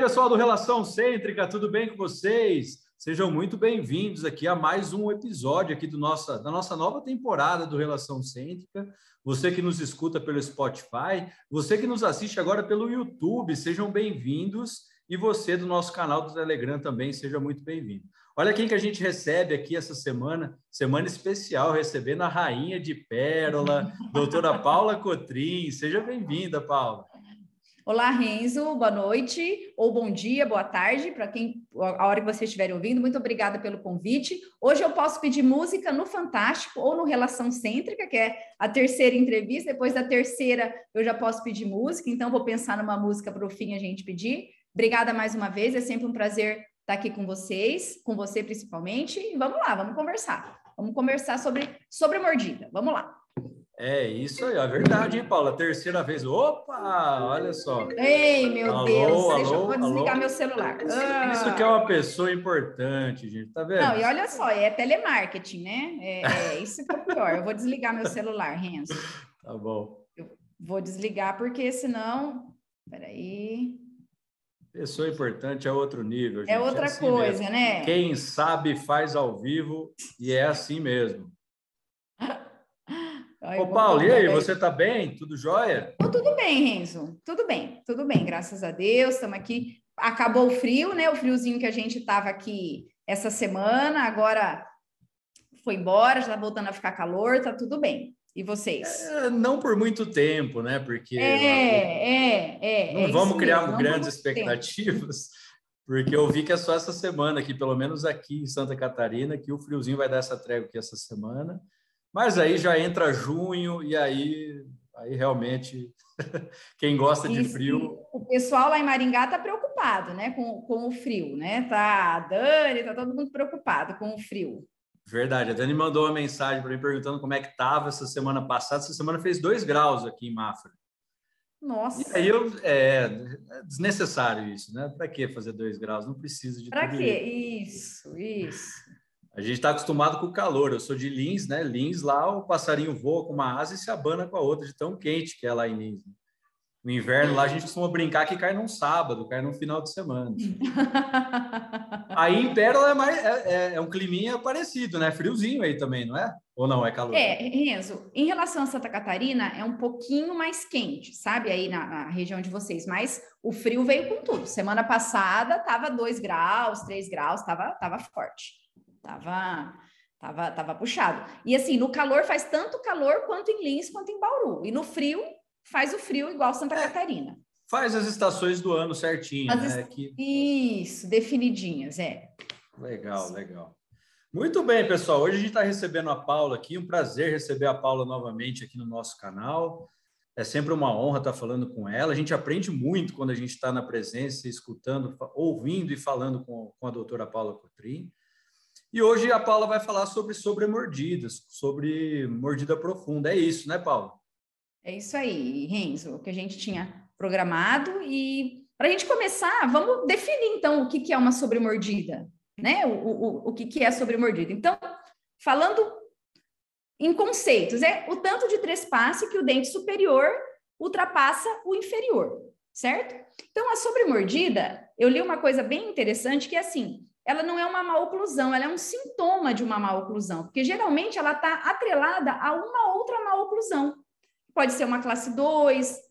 pessoal do Relação Cêntrica, tudo bem com vocês? Sejam muito bem-vindos aqui a mais um episódio aqui do nossa, da nossa nova temporada do Relação Cêntrica. Você que nos escuta pelo Spotify, você que nos assiste agora pelo YouTube, sejam bem-vindos. E você do nosso canal do Telegram também, seja muito bem-vindo. Olha quem que a gente recebe aqui essa semana, semana especial, recebendo a rainha de Pérola, doutora Paula Cotrim. Seja bem-vinda, Paula. Olá, Renzo, boa noite, ou bom dia, boa tarde, para quem a hora que vocês estiverem ouvindo. Muito obrigada pelo convite. Hoje eu posso pedir música no Fantástico ou no Relação Cêntrica, que é a terceira entrevista. Depois da terceira, eu já posso pedir música, então vou pensar numa música para o fim a gente pedir. Obrigada mais uma vez, é sempre um prazer estar aqui com vocês, com você principalmente. E vamos lá, vamos conversar. Vamos conversar sobre, sobre mordida. Vamos lá. É isso aí, é verdade, hein, Paula? Terceira vez. Opa, olha só. Ei, meu alô, Deus, alô, deixa eu vou desligar alô. meu celular. Ah. Isso que é uma pessoa importante, gente, tá vendo? Não, e olha só, é telemarketing, né? É, é isso que é pior. Eu vou desligar meu celular, Renzo. Tá bom. Eu vou desligar porque senão. Peraí. Pessoa importante é outro nível. É gente. É outra é assim coisa, mesmo. né? Quem sabe faz ao vivo e é assim mesmo. Ô, Paulo, e aí, você tá bem? Tudo jóia? Oh, tudo bem, Renzo. Tudo bem, tudo bem, graças a Deus. Estamos aqui. Acabou o frio, né? O friozinho que a gente tava aqui essa semana, agora foi embora, já tá voltando a ficar calor, tá tudo bem. E vocês? É, não por muito tempo, né? Porque. É, é, é. Não é vamos criar mesmo, grandes expectativas, tempo. porque eu vi que é só essa semana aqui, pelo menos aqui em Santa Catarina, que o friozinho vai dar essa trégua aqui essa semana. Mas aí já entra junho e aí, aí realmente quem gosta de frio. O pessoal lá em Maringá está preocupado, né, com, com o frio, né? Tá, a Dani, tá todo mundo preocupado com o frio. Verdade, a Dani mandou uma mensagem para mim perguntando como é que estava essa semana passada. Essa semana fez dois graus aqui em Mafra. Nossa. E aí eu, é, é desnecessário isso, né? Para que fazer dois graus? Não precisa de Para quê? Isso, isso. A gente está acostumado com o calor. Eu sou de Lins, né? Lins, lá o passarinho voa com uma asa e se abana com a outra, de tão quente que é lá em Lins. No inverno, lá a gente costuma brincar que cai num sábado, cai num final de semana. aí em Pérola é, mais, é, é, é, um climinha parecido, né? Friozinho aí também, não é? Ou não, é calor? É, Renzo, em relação a Santa Catarina, é um pouquinho mais quente, sabe? Aí na, na região de vocês, mas o frio veio com tudo. Semana passada tava 2 graus, 3 graus, tava, tava forte. Tava, tava, tava puxado. E assim, no calor faz tanto calor quanto em Lins quanto em Bauru. E no frio faz o frio igual Santa é, Catarina. Faz as estações do ano certinho, as né? Que... Isso, definidinhas, é. Legal, Sim. legal. Muito bem, pessoal. Hoje a gente está recebendo a Paula aqui. Um prazer receber a Paula novamente aqui no nosso canal. É sempre uma honra estar falando com ela. A gente aprende muito quando a gente está na presença, escutando, ouvindo e falando com, com a doutora Paula Cotrim. E hoje a Paula vai falar sobre sobremordidas, sobre mordida profunda. É isso, né, Paula? É isso aí, Renzo, o que a gente tinha programado. E para a gente começar, vamos definir então o que, é uma sobremordida, né? O, o, o que, que é sobremordida. Então, falando em conceitos, é o tanto de trespasse que o dente superior ultrapassa o inferior, certo? Então, a sobremordida, eu li uma coisa bem interessante que é assim: ela não é uma maloclusão, ela é um sintoma de uma maloclusão, porque geralmente ela está atrelada a uma outra maloclusão. Pode ser uma classe 2,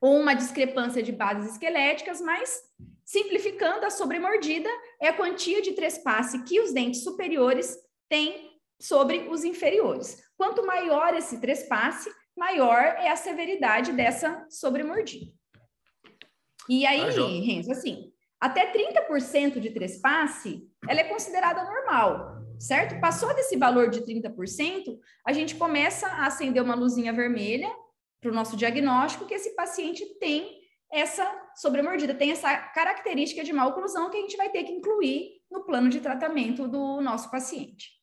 ou uma discrepância de bases esqueléticas, mas simplificando, a sobremordida é a quantia de trespasse que os dentes superiores têm sobre os inferiores. Quanto maior esse trespasse, maior é a severidade dessa sobremordida. E aí, ah, Renzo, assim, até 30% de trespasse, ela é considerada normal, certo? Passou desse valor de 30%, a gente começa a acender uma luzinha vermelha para o nosso diagnóstico que esse paciente tem essa sobremordida, tem essa característica de má oclusão que a gente vai ter que incluir no plano de tratamento do nosso paciente.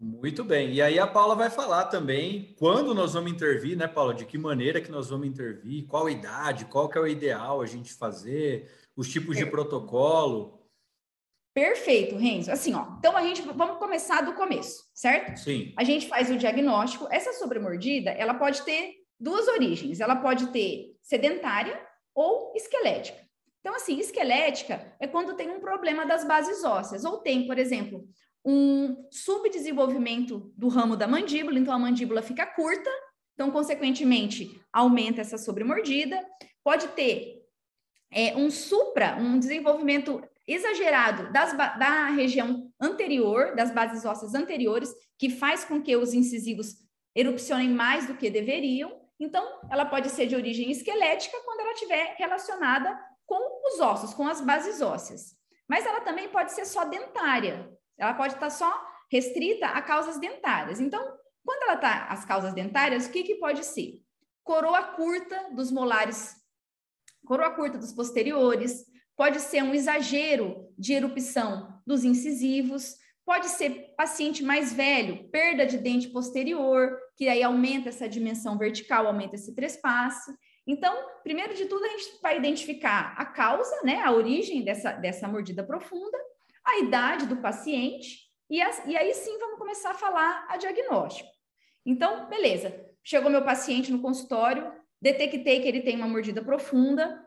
Muito bem. E aí a Paula vai falar também quando nós vamos intervir, né, Paula? De que maneira que nós vamos intervir, qual idade, qual que é o ideal a gente fazer, os tipos de protocolo. Perfeito, Renzo. Assim, ó, então a gente vamos começar do começo, certo? Sim. A gente faz o diagnóstico. Essa sobremordida, ela pode ter duas origens. Ela pode ter sedentária ou esquelética. Então, assim, esquelética é quando tem um problema das bases ósseas, ou tem, por exemplo, um subdesenvolvimento do ramo da mandíbula, então a mandíbula fica curta, então, consequentemente, aumenta essa sobremordida. Pode ter é, um supra, um desenvolvimento exagerado das, da região anterior, das bases ósseas anteriores, que faz com que os incisivos erupcionem mais do que deveriam. Então, ela pode ser de origem esquelética quando ela estiver relacionada com os ossos, com as bases ósseas. Mas ela também pode ser só dentária. Ela pode estar só restrita a causas dentárias. Então, quando ela está as causas dentárias, o que, que pode ser? Coroa curta dos molares, coroa curta dos posteriores, pode ser um exagero de erupção dos incisivos, pode ser paciente mais velho, perda de dente posterior, que aí aumenta essa dimensão vertical, aumenta esse trespasse. Então, primeiro de tudo, a gente vai identificar a causa, né, a origem dessa, dessa mordida profunda, a idade do paciente, e, a, e aí sim vamos começar a falar a diagnóstico. Então, beleza, chegou meu paciente no consultório, detectei que ele tem uma mordida profunda,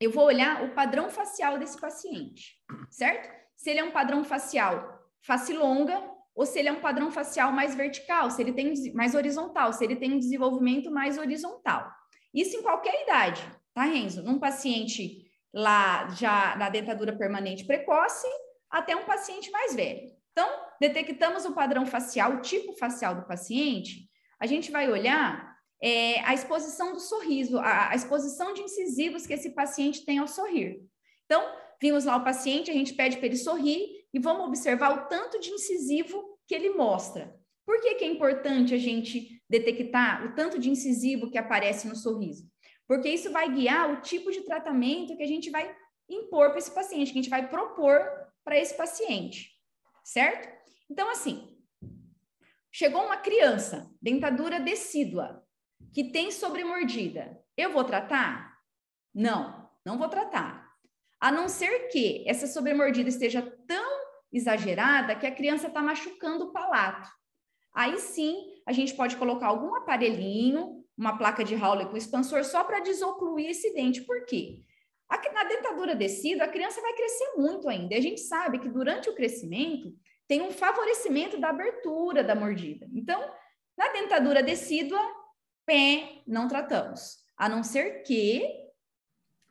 eu vou olhar o padrão facial desse paciente, certo? Se ele é um padrão facial face longa ou se ele é um padrão facial mais vertical, se ele tem mais horizontal, se ele tem um desenvolvimento mais horizontal. Isso em qualquer idade, tá, Renzo? Num paciente lá já na dentadura permanente precoce até um paciente mais velho. Então, detectamos o padrão facial, o tipo facial do paciente, a gente vai olhar é, a exposição do sorriso, a, a exposição de incisivos que esse paciente tem ao sorrir. Então, vimos lá o paciente, a gente pede para ele sorrir e vamos observar o tanto de incisivo que ele mostra. Por que, que é importante a gente detectar o tanto de incisivo que aparece no sorriso? Porque isso vai guiar o tipo de tratamento que a gente vai impor para esse paciente, que a gente vai propor para esse paciente, certo? Então, assim, chegou uma criança, dentadura decídua, que tem sobremordida, eu vou tratar? Não, não vou tratar. A não ser que essa sobremordida esteja tão exagerada que a criança está machucando o palato. Aí sim, a gente pode colocar algum aparelhinho, uma placa de Howley com expansor só para desocluir esse dente. Por quê? Na dentadura descida, a criança vai crescer muito ainda. E a gente sabe que durante o crescimento tem um favorecimento da abertura da mordida. Então, na dentadura decídua, pé, não tratamos. A não ser que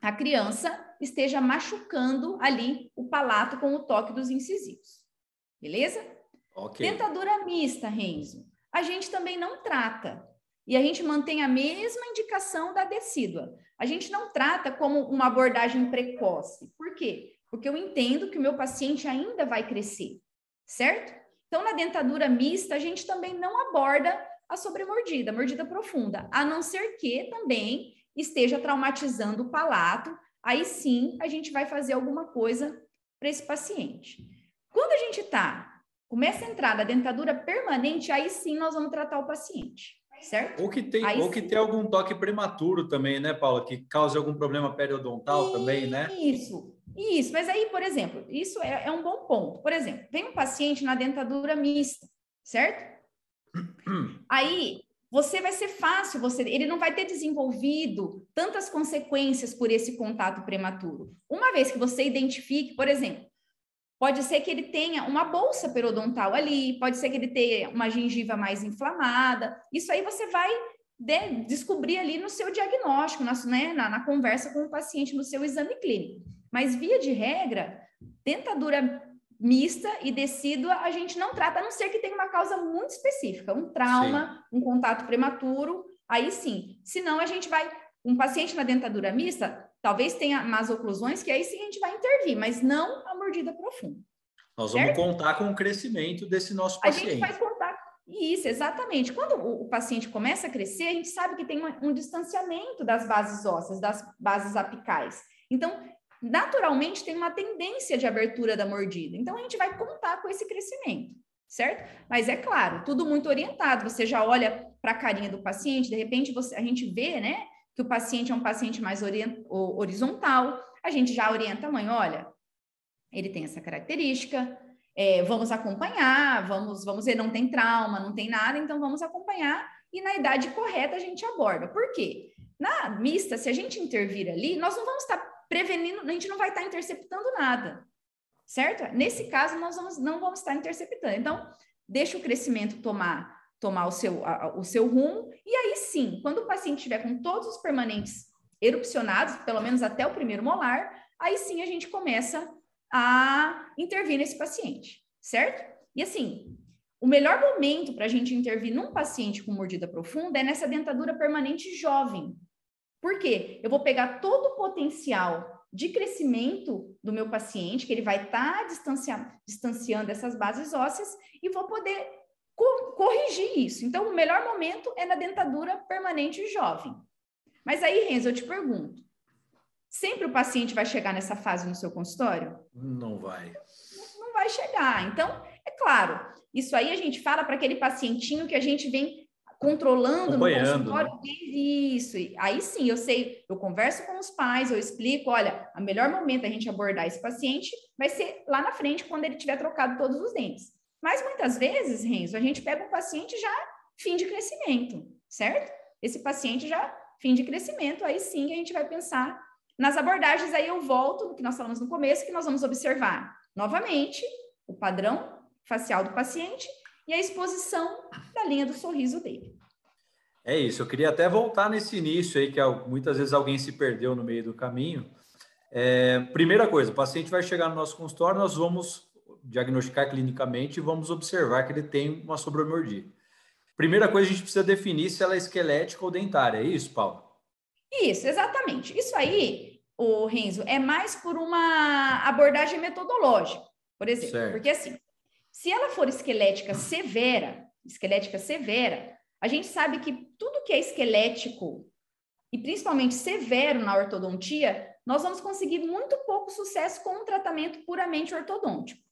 a criança esteja machucando ali o palato com o toque dos incisivos. Beleza? Okay. Dentadura mista, Renzo. A gente também não trata. E a gente mantém a mesma indicação da decídua. A gente não trata como uma abordagem precoce. Por quê? Porque eu entendo que o meu paciente ainda vai crescer, certo? Então, na dentadura mista, a gente também não aborda a sobremordida, mordida profunda, a não ser que também esteja traumatizando o palato, aí sim a gente vai fazer alguma coisa para esse paciente. Quando a gente está, começa a entrar na dentadura permanente, aí sim nós vamos tratar o paciente, certo? Ou que tem, ou que tem algum toque prematuro também, né, Paula, que cause algum problema periodontal também, né? Isso, isso. Mas aí, por exemplo, isso é, é um bom ponto. Por exemplo, vem um paciente na dentadura mista, certo? Aí você vai ser fácil, você, ele não vai ter desenvolvido tantas consequências por esse contato prematuro. Uma vez que você identifique, por exemplo, pode ser que ele tenha uma bolsa periodontal ali, pode ser que ele tenha uma gengiva mais inflamada. Isso aí você vai de, descobrir ali no seu diagnóstico, na, né, na, na conversa com o paciente, no seu exame clínico. Mas via de regra, dentadura mista e decídua a gente não trata, a não ser que tenha uma causa muito específica, um trauma, sim. um contato prematuro, aí sim. Senão a gente vai, um paciente na dentadura mista, talvez tenha más oclusões, que aí sim a gente vai intervir, mas não a mordida profunda. Nós certo? vamos contar com o crescimento desse nosso paciente. A gente vai contar isso, exatamente. Quando o, paciente começa a crescer, a gente sabe que tem um, um distanciamento das bases ósseas, das bases apicais. Então, naturalmente tem uma tendência de abertura da mordida. Então, a gente vai contar com esse crescimento, certo? Mas é claro, tudo muito orientado. Você já olha para a carinha do paciente, de repente você, a gente vê, né, que o paciente é um paciente mais horizontal. A gente já orienta a mãe, olha, ele tem essa característica, é, vamos acompanhar, vamos, vamos ver, não tem trauma, não tem nada, então vamos acompanhar e na idade correta a gente aborda. Por quê? Na mista, se a gente intervir ali, nós não vamos estar prevenindo, a gente não vai estar interceptando nada, certo? Nesse caso, nós vamos, não vamos estar interceptando. Então, deixa o crescimento tomar tomar o seu, a, o seu rumo, e aí sim, quando o paciente estiver com todos os permanentes erupcionados, pelo menos até o primeiro molar, aí sim a gente começa a intervir nesse paciente, certo? E assim, o melhor momento para a gente intervir num paciente com mordida profunda é nessa dentadura permanente jovem. Por quê? Eu vou pegar todo o potencial de crescimento do meu paciente, que ele vai estar tá distancia, distanciando essas bases ósseas, e vou poder co corrigir isso. Então, o melhor momento é na dentadura permanente jovem. Mas aí, Renzo, eu te pergunto: sempre o paciente vai chegar nessa fase no seu consultório? Não vai. Não, não vai chegar. Então, é claro, isso aí a gente fala para aquele pacientinho que a gente vem controlando no consultório. Né? Isso. Aí sim, eu sei, eu converso com os pais, eu explico, olha, o melhor momento a gente abordar esse paciente vai ser lá na frente, quando ele tiver trocado todos os dentes. Mas muitas vezes, Renzo, a gente pega um paciente já fim de crescimento, certo? Esse paciente já fim de crescimento, aí sim a gente vai pensar nas abordagens. Aí eu volto no que nós falamos no começo, que nós vamos observar novamente o padrão facial do paciente e a exposição da linha do sorriso dele. É isso, eu queria até voltar nesse início aí, que muitas vezes alguém se perdeu no meio do caminho. É, primeira coisa, o paciente vai chegar no nosso consultório, nós vamos diagnosticar clinicamente e vamos observar que ele tem uma sobremordida. Primeira coisa, a gente precisa definir se ela é esquelética ou dentária. É isso, Paulo? Isso, exatamente. Isso aí, o Renzo, é mais por uma abordagem metodológica, por exemplo. Certo. Porque assim, se ela for esquelética severa, esquelética severa, a gente sabe que tudo que é esquelético e principalmente severo na ortodontia, nós vamos conseguir muito pouco sucesso com um tratamento puramente ortodôntico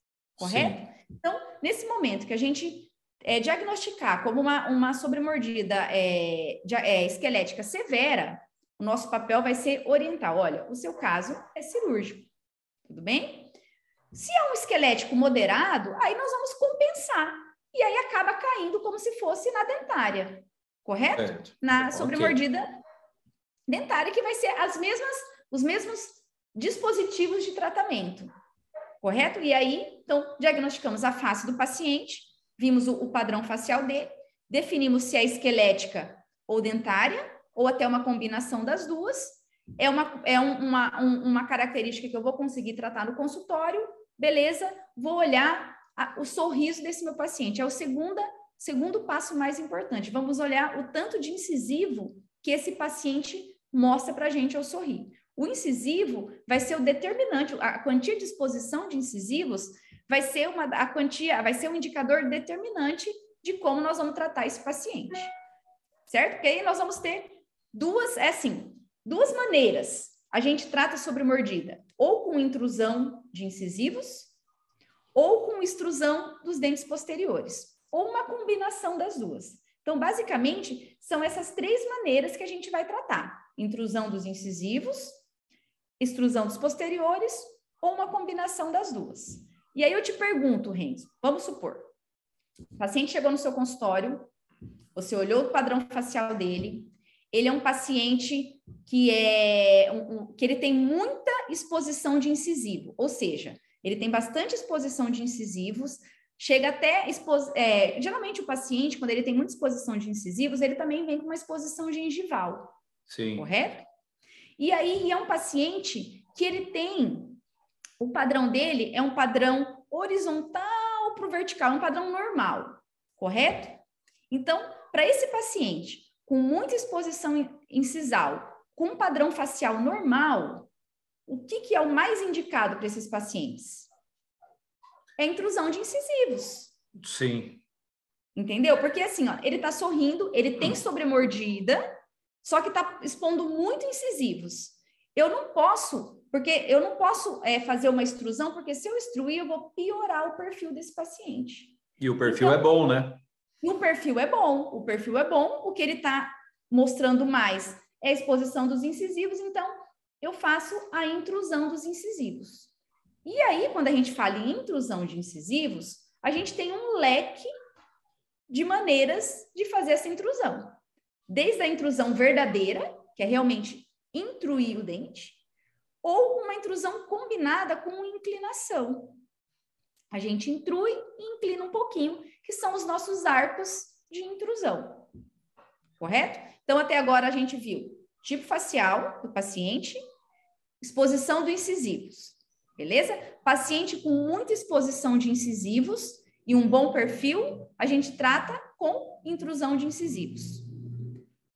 correto? Sim. Então, nesse momento que a gente é, diagnosticar como uma, uma sobremordida é, é, esquelética severa, o nosso papel vai ser orientar. Olha, o seu caso é cirúrgico, tudo bem? Se é um esquelético moderado, aí nós vamos compensar. E aí acaba caindo como se fosse na dentária, correto? Na sobremordida okay. dentária, que vai ser as mesmas, os mesmos dispositivos de tratamento correto? E aí, então, diagnosticamos a face do paciente, vimos o, o padrão facial dele, definimos se é esquelética ou dentária, ou até uma combinação das duas. É uma, é um, uma, um, uma característica que eu vou conseguir tratar no consultório, beleza, vou olhar a, o sorriso desse meu paciente. É o segunda, segundo passo mais importante. Vamos olhar o tanto de incisivo que esse paciente mostra para a gente ao sorrir. O incisivo vai ser o determinante, a quantia de exposição de incisivos vai ser uma a quantia, vai ser um indicador determinante de como nós vamos tratar esse paciente. Certo? Porque aí nós vamos ter duas, é assim, duas maneiras. A gente trata sobre mordida, ou com intrusão de incisivos, ou com extrusão dos dentes posteriores, ou uma combinação das duas. Então, basicamente, são essas três maneiras que a gente vai tratar: intrusão dos incisivos, extrusão dos posteriores ou uma combinação das duas. E aí eu te pergunto, Renzo, vamos supor, o paciente chegou no seu consultório, você olhou o padrão facial dele, ele é um paciente que é um, um, que ele tem muita exposição de incisivo, ou seja, ele tem bastante exposição de incisivos, chega até é, geralmente o paciente quando ele tem muita exposição de incisivos, ele também vem com uma exposição gengival, Sim. correto? E aí é um paciente que ele tem, o padrão dele é um padrão horizontal para o vertical, um padrão normal, correto? Então, para esse paciente com muita exposição incisal, com um padrão facial normal, o que, que é o mais indicado para esses pacientes? É a intrusão de incisivos. Sim. Entendeu? Porque assim, ó, ele está sorrindo, ele tem sobremordida, só que está expondo muito incisivos. Eu não posso, porque eu não posso é, fazer uma extrusão, porque se eu extruir, eu vou piorar o perfil desse paciente. E o perfil então, é bom, né? E o perfil é bom, o perfil é bom, o que ele está mostrando mais é a exposição dos incisivos, então eu faço a intrusão dos incisivos. E aí, quando a gente fala em intrusão de incisivos, a gente tem um leque de maneiras de fazer essa intrusão desde a intrusão verdadeira, que é realmente intruir o dente, ou uma intrusão combinada com inclinação. A gente intrui e inclina um pouquinho, que são os nossos arcos de intrusão. Correto? Então, até agora a gente viu tipo facial do paciente, exposição dos incisivos. Beleza? Paciente com muita exposição de incisivos e um bom perfil, a gente trata com intrusão de incisivos.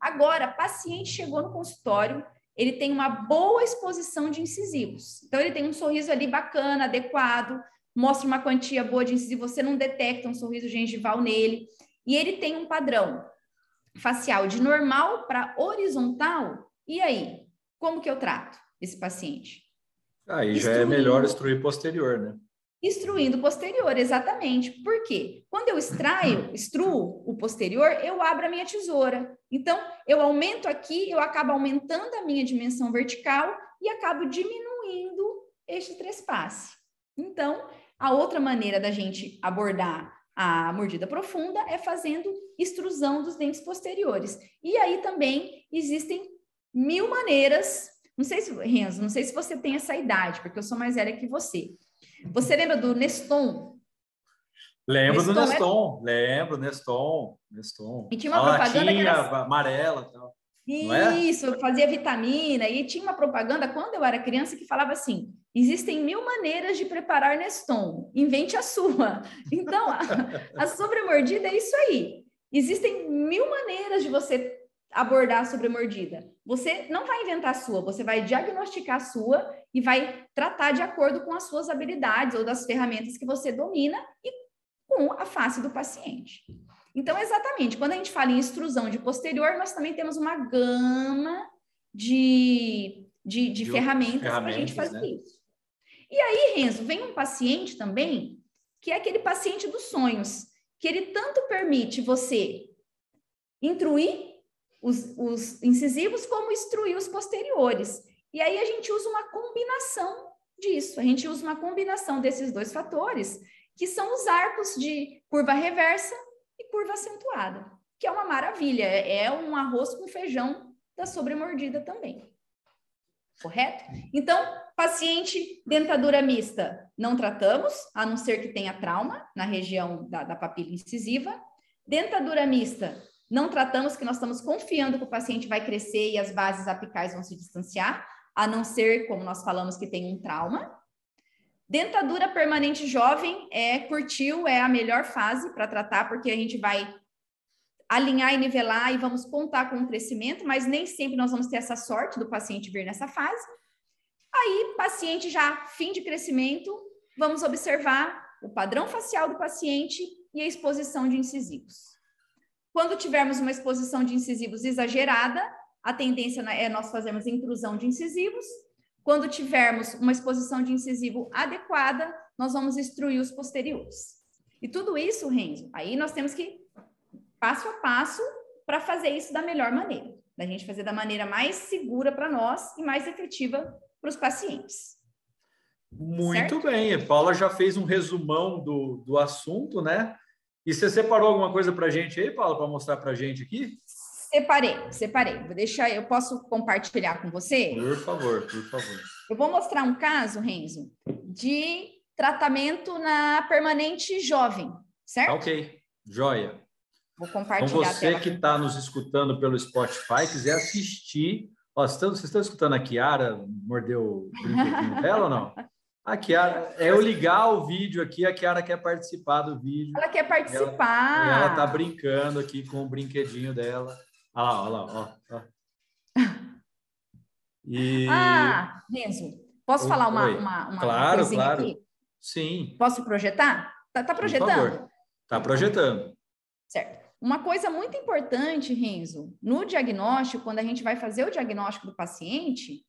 Agora, paciente chegou no consultório, ele tem uma boa exposição de incisivos. Então, ele tem um sorriso ali bacana, adequado, mostra uma quantia boa de incisivo, você não detecta um sorriso gengival nele. E ele tem um padrão facial de normal para horizontal. E aí, como que eu trato esse paciente? Aí já é melhor extruir posterior, né? Instruindo posterior, exatamente. Por quê? Quando eu extraio, extruo o posterior, eu abro a minha tesoura. Então, eu aumento aqui, eu acabo aumentando a minha dimensão vertical e acabo diminuindo este trespasse. Então, a outra maneira da gente abordar a mordida profunda é fazendo extrusão dos dentes posteriores. E aí também existem mil maneiras. Não sei se, Renzo, não sei se você tem essa idade, porque eu sou mais velha que você. Você lembra do Neston? Lembro Neston do Neston, é... lembro, Neston, Neston. E tinha uma, propaganda que era... amarela tal. É? Isso, é? fazia vitamina. E tinha uma propaganda quando eu era criança que falava assim: existem mil maneiras de preparar Neston, invente a sua. Então, a, a sobremordida é isso aí. Existem mil maneiras de você abordar a sobremordida. Você não vai inventar a sua, você vai diagnosticar a sua e vai tratar de acordo com as suas habilidades ou das ferramentas que você domina e com a face do paciente. Então, exatamente, quando a gente fala em extrusão de posterior, nós também temos uma gama de, de, de, de ferramentas, para a gente fazer né? isso. E aí, Renzo, vem um paciente também, que é aquele paciente dos sonhos, que ele tanto permite você intruir os, os incisivos como extruir os posteriores. E aí a gente usa uma combinação disso, a gente usa uma combinação desses dois fatores, que são os arcos de curva reversa e curva acentuada, que é uma maravilha, é, é um arroz com feijão da sobremordida também. Correto? Então, paciente dentadura mista, não tratamos, a não ser que tenha trauma na região da, da papila incisiva. Dentadura mista, não tratamos, que nós estamos confiando que o paciente vai crescer e as bases apicais vão se distanciar, a não ser, como nós falamos, que tem um trauma. Dentadura permanente jovem é curtiu, é a melhor fase para tratar, porque a gente vai alinhar e nivelar e vamos contar com o crescimento, mas nem sempre nós vamos ter essa sorte do paciente vir nessa fase. Aí, paciente já fim de crescimento, vamos observar o padrão facial do paciente e a exposição de incisivos. Quando tivermos uma exposição de incisivos exagerada, a tendência é nós fazermos intrusão de incisivos, quando tivermos uma exposição de incisivo adequada, nós vamos instruir os posteriores. E tudo isso, Renzo, aí nós temos que passo a passo para fazer isso da melhor maneira, da gente fazer da maneira mais segura para nós e mais efetiva para os pacientes. Muito certo? bem, a Paula já fez um resumão do, do assunto, né? E você separou alguma coisa para a gente aí, Paula, para mostrar para a gente aqui? Separei, separei. Vou deixar, eu posso compartilhar com você? Por favor, por favor. Eu vou mostrar um caso, Renzo, de tratamento na permanente jovem, certo? Ok, joia. Vou compartilhar. Então, você que está nos escutando pelo Spotify, quiser assistir. Ó, vocês, estão, vocês estão escutando a Kiara morder o brinquedinho dela ou não? A Kiara, é eu ligar o vídeo aqui, a Kiara quer participar do vídeo. Ela quer participar. Ela, ela tá brincando aqui com o brinquedinho dela. Olha lá, olha lá, ó. E... Ah, Renzo, posso falar uma, uma, uma claro, coisinha claro. aqui? Sim. Posso projetar? Tá, tá projetando? Tá projetando. Certo. Uma coisa muito importante, Renzo, no diagnóstico, quando a gente vai fazer o diagnóstico do paciente,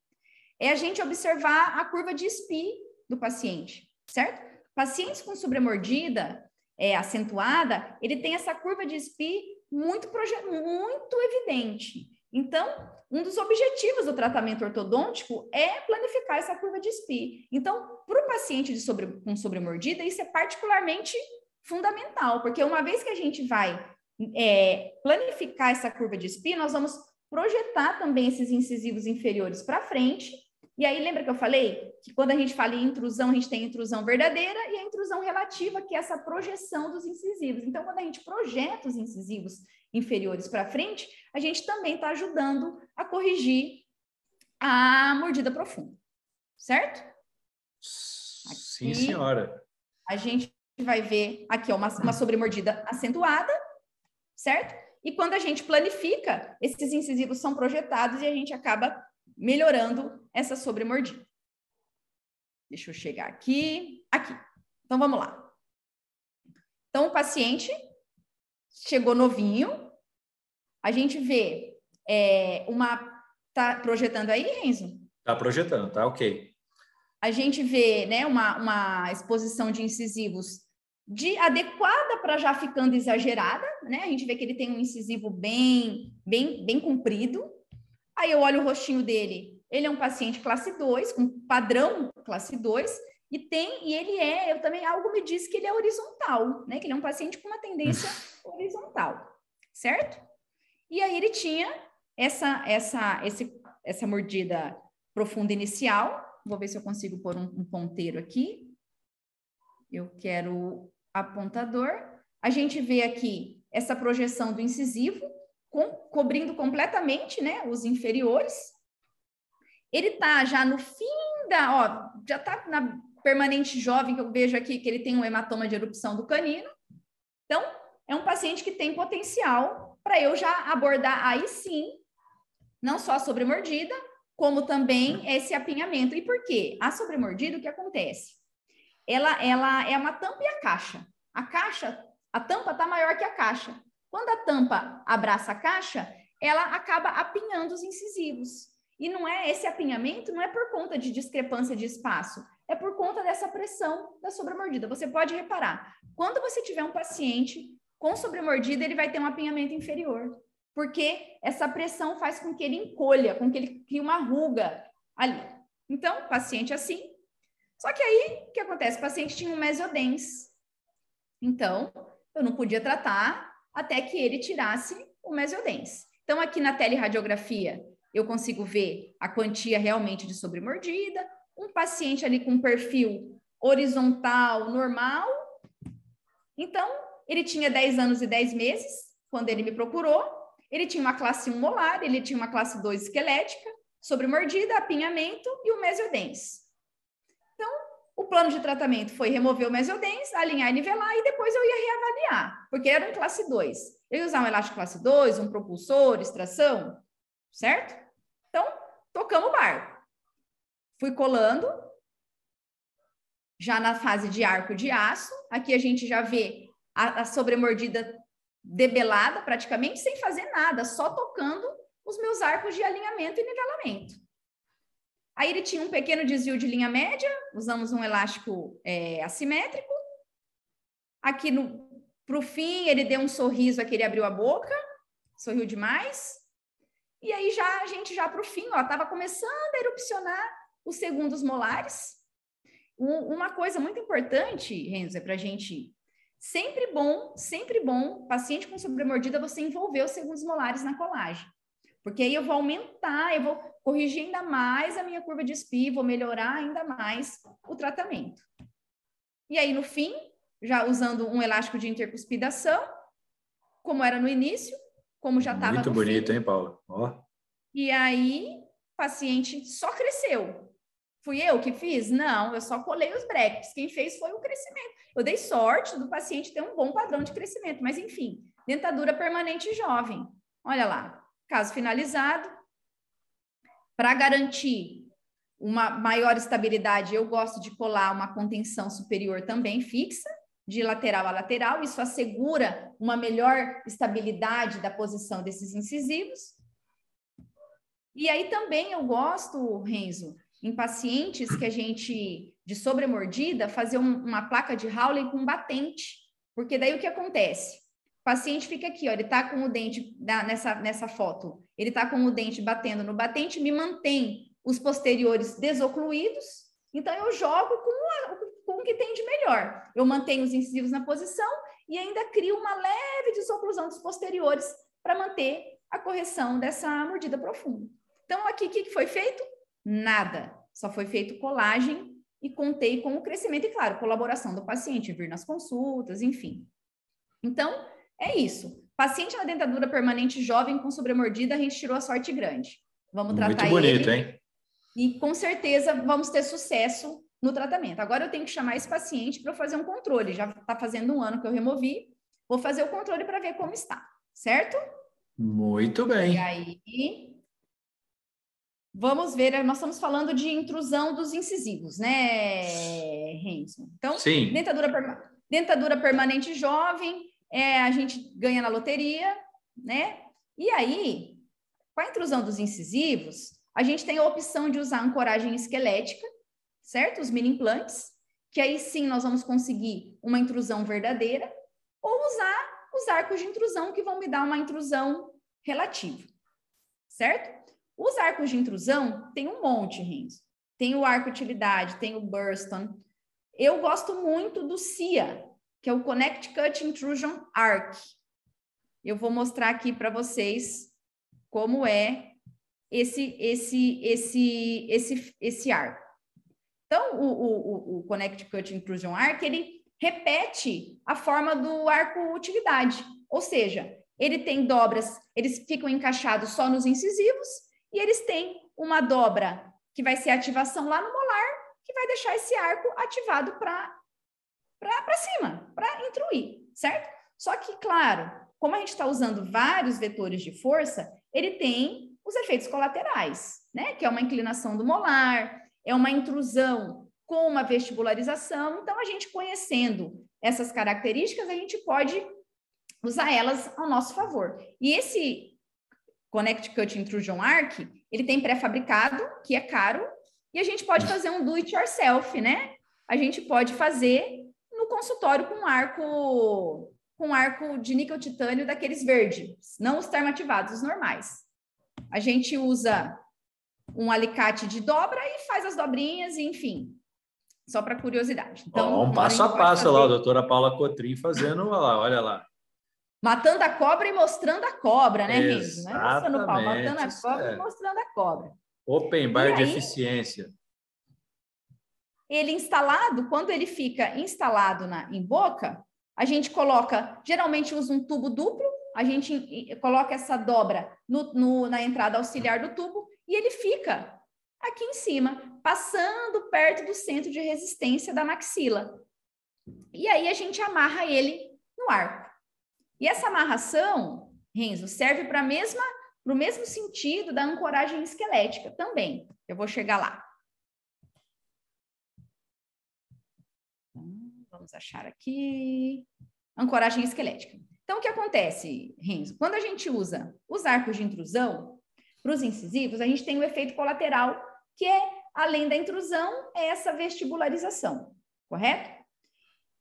é a gente observar a curva de SPI do paciente, certo? Pacientes com sobremordida é, acentuada, ele tem essa curva de SPI muito, muito evidente. Então, um dos objetivos do tratamento ortodôntico é planificar essa curva de SPI. Então, para o paciente de sobre, com sobremordida, isso é particularmente fundamental, porque uma vez que a gente vai é, planificar essa curva de SPI, nós vamos projetar também esses incisivos inferiores para frente E aí, lembra que eu falei que quando a gente fala em intrusão, a gente tem a intrusão verdadeira e a intrusão relativa, que é essa projeção dos incisivos. Então, quando a gente projeta os incisivos inferiores para frente, a gente também está ajudando a corrigir a mordida profunda, certo? Sim, senhora. A gente vai ver aqui ó, uma, uma sobremordida acentuada, certo? E quando a gente planifica, esses incisivos são projetados e a gente acaba melhorando essa sobremordida. Deixa eu chegar aqui. Aqui. Então, vamos lá. Então, o paciente chegou novinho. A gente vê é, uma... Tá projetando aí, Renzo? Tá projetando, tá ok. A gente vê né, uma, uma exposição de incisivos de adequada para já ficando exagerada, né? A gente vê que ele tem um incisivo bem, bem, bem comprido. Aí eu olho o rostinho dele. Ele é um paciente classe 2, com padrão classe 2, e tem, e ele é, eu também, algo me diz que ele é horizontal, né? Que ele é um paciente com uma tendência horizontal, certo? E aí ele tinha essa, essa, esse, essa mordida profunda inicial. Vou ver se eu consigo pôr um, um ponteiro aqui. Eu quero apontador. A gente vê aqui essa projeção do incisivo, com, cobrindo completamente né, os inferiores. Ele está já no fim da, ó, já está na permanente jovem, que eu vejo aqui que ele tem um hematoma de erupção do canino. Então, é um paciente que tem potencial para eu já abordar aí sim, não só a sobremordida, como também esse apinhamento. E por quê? A sobremordida, o que acontece? Ela, ela é uma tampa e a caixa. A caixa, a tampa está maior que a caixa. Quando a tampa abraça a caixa, ela acaba apinhando os incisivos. E não é esse apinhamento, não é por conta de discrepância de espaço, é por conta dessa pressão da sobremordida. Você pode reparar, quando você tiver um paciente com sobremordida, ele vai ter um apinhamento inferior, porque essa pressão faz com que ele encolha, com que ele crie uma ruga ali. Então, paciente assim. Só que aí, o que acontece? O paciente tinha um mesodens. Então, eu não podia tratar até que ele tirasse o mesodens. Então, aqui na teleradiografia, eu consigo ver a quantia realmente de sobremordida, um paciente ali com perfil horizontal, normal. Então, ele tinha 10 anos e 10 meses quando ele me procurou. Ele tinha uma classe 1 molar, ele tinha uma classe 2 esquelética, sobremordida, apinhamento e o mesodens. Então, o plano de tratamento foi remover o mesodens, alinhar e nivelar, e depois eu ia reavaliar, porque era um classe 2. Eu ia usar um elástico classe 2, um propulsor, extração, certo? Então, tocamos o barco. Fui colando, já na fase de arco de aço. Aqui a gente já vê a, a sobremordida debelada, praticamente sem fazer nada, só tocando os meus arcos de alinhamento e nivelamento. Aí ele tinha um pequeno desvio de linha média, usamos um elástico é, assimétrico. Aqui para o fim, ele deu um sorriso aqui, ele abriu a boca, sorriu demais. E aí já a gente já para o fim, ó, estava começando a erupcionar os segundos molares. Um, uma coisa muito importante, Renzo, é para gente sempre bom, sempre bom, paciente com sobremordida, você envolver os segundos molares na colagem. Porque aí eu vou aumentar, eu vou corrigir ainda mais a minha curva de SPI, vou melhorar ainda mais o tratamento. E aí, no fim, já usando um elástico de intercuspidação, como era no início, como já estava. Muito bonito, fim. hein, Paula? Ó. E aí, o paciente só cresceu. Fui eu que fiz? Não, eu só colei os breques. Quem fez foi o crescimento. Eu dei sorte do paciente ter um bom padrão de crescimento, mas enfim, dentadura permanente jovem. Olha lá, caso finalizado. Para garantir uma maior estabilidade, eu gosto de colar uma contenção superior também fixa, de lateral a lateral, isso assegura uma melhor estabilidade da posição desses incisivos. E aí também eu gosto, Renzo, em pacientes que a gente, de sobremordida, fazer um, uma placa de Howley com batente, porque daí o que acontece? O paciente fica aqui, ó, ele tá com o dente, nessa, nessa foto, ele tá com o dente batendo no batente, me mantém os posteriores desocluídos, então eu jogo com, a, com o que tem de melhor. Eu mantenho os incisivos na posição e ainda crio uma leve desoclusão dos posteriores para manter a correção dessa mordida profunda. Então, aqui, o que foi feito? Nada. só foi feito colagem e contei com o crescimento e, claro, colaboração do paciente, vir nas consultas, enfim. Então, é isso. Paciente na dentadura permanente jovem com sobremordida, a gente tirou a sorte grande. Vamos tratar Muito bonito, ele, hein? E com certeza vamos ter sucesso no tratamento. Agora eu tenho que chamar esse paciente para fazer um controle. Já está fazendo um ano que eu removi. Vou fazer o controle para ver como está, certo? Muito bem. E aí, vamos ver. Nós estamos falando de intrusão dos incisivos, né, Renzo? Então, Sim. Dentadura, perma... dentadura permanente jovem, é, a gente ganha na loteria, né? E aí, com a intrusão dos incisivos, a gente tem a opção de usar ancoragem esquelética, certo? Os mini implantes, que aí sim nós vamos conseguir uma intrusão verdadeira, ou usar os arcos de intrusão, que vão me dar uma intrusão relativa, certo? Os arcos de intrusão tem um monte, Renzo. Tem o arco utilidade, tem o Burston. Eu gosto muito do CIA, que é o Connect Cut Intrusion Arc. Eu vou mostrar aqui para vocês como é esse esse esse esse esse arco. Então, o, o, o Connect Cut Intrusion Arc, ele repete a forma do arco utilidade, ou seja, ele tem dobras, eles ficam encaixados só nos incisivos e eles têm uma dobra que vai ser ativação lá no molar, que vai deixar esse arco ativado para para cima, para intruir, certo? Só que, claro, como a gente está usando vários vetores de força, ele tem os efeitos colaterais, né? Que é uma inclinação do molar, é uma intrusão com uma vestibularização. Então, a gente conhecendo essas características, a gente pode usar elas ao nosso favor. E esse Connect Cut Intrusion Arc, ele tem pré-fabricado, que é caro, e a gente pode fazer um do it yourself, né? A gente pode fazer consultório com arco com arco de níquel titânio daqueles verdes, não os termativados, os normais. A gente usa um alicate de dobra e faz as dobrinhas, enfim, só para curiosidade. Então, um passo a passo fazer... lá, a doutora Paula Cotrim fazendo, olha lá, olha lá. Matando a cobra e mostrando a cobra, né? Não é mostrando o pau, matando a cobra é. e mostrando a cobra. Open bar de eficiência. Ele instalado, quando ele fica instalado na, em boca, a gente coloca, geralmente usa um tubo duplo, a gente coloca essa dobra no, no, na entrada auxiliar do tubo e ele fica aqui em cima, passando perto do centro de resistência da maxila. E aí a gente amarra ele no arco. E essa amarração, Renzo, serve para o mesmo sentido da ancoragem esquelética também. Eu vou chegar lá. Vamos achar aqui. Ancoragem esquelética. Então, o que acontece, Renzo? Quando a gente usa os arcos de intrusão para os incisivos, a gente tem o um efeito colateral, que é, além da intrusão, é essa vestibularização, correto?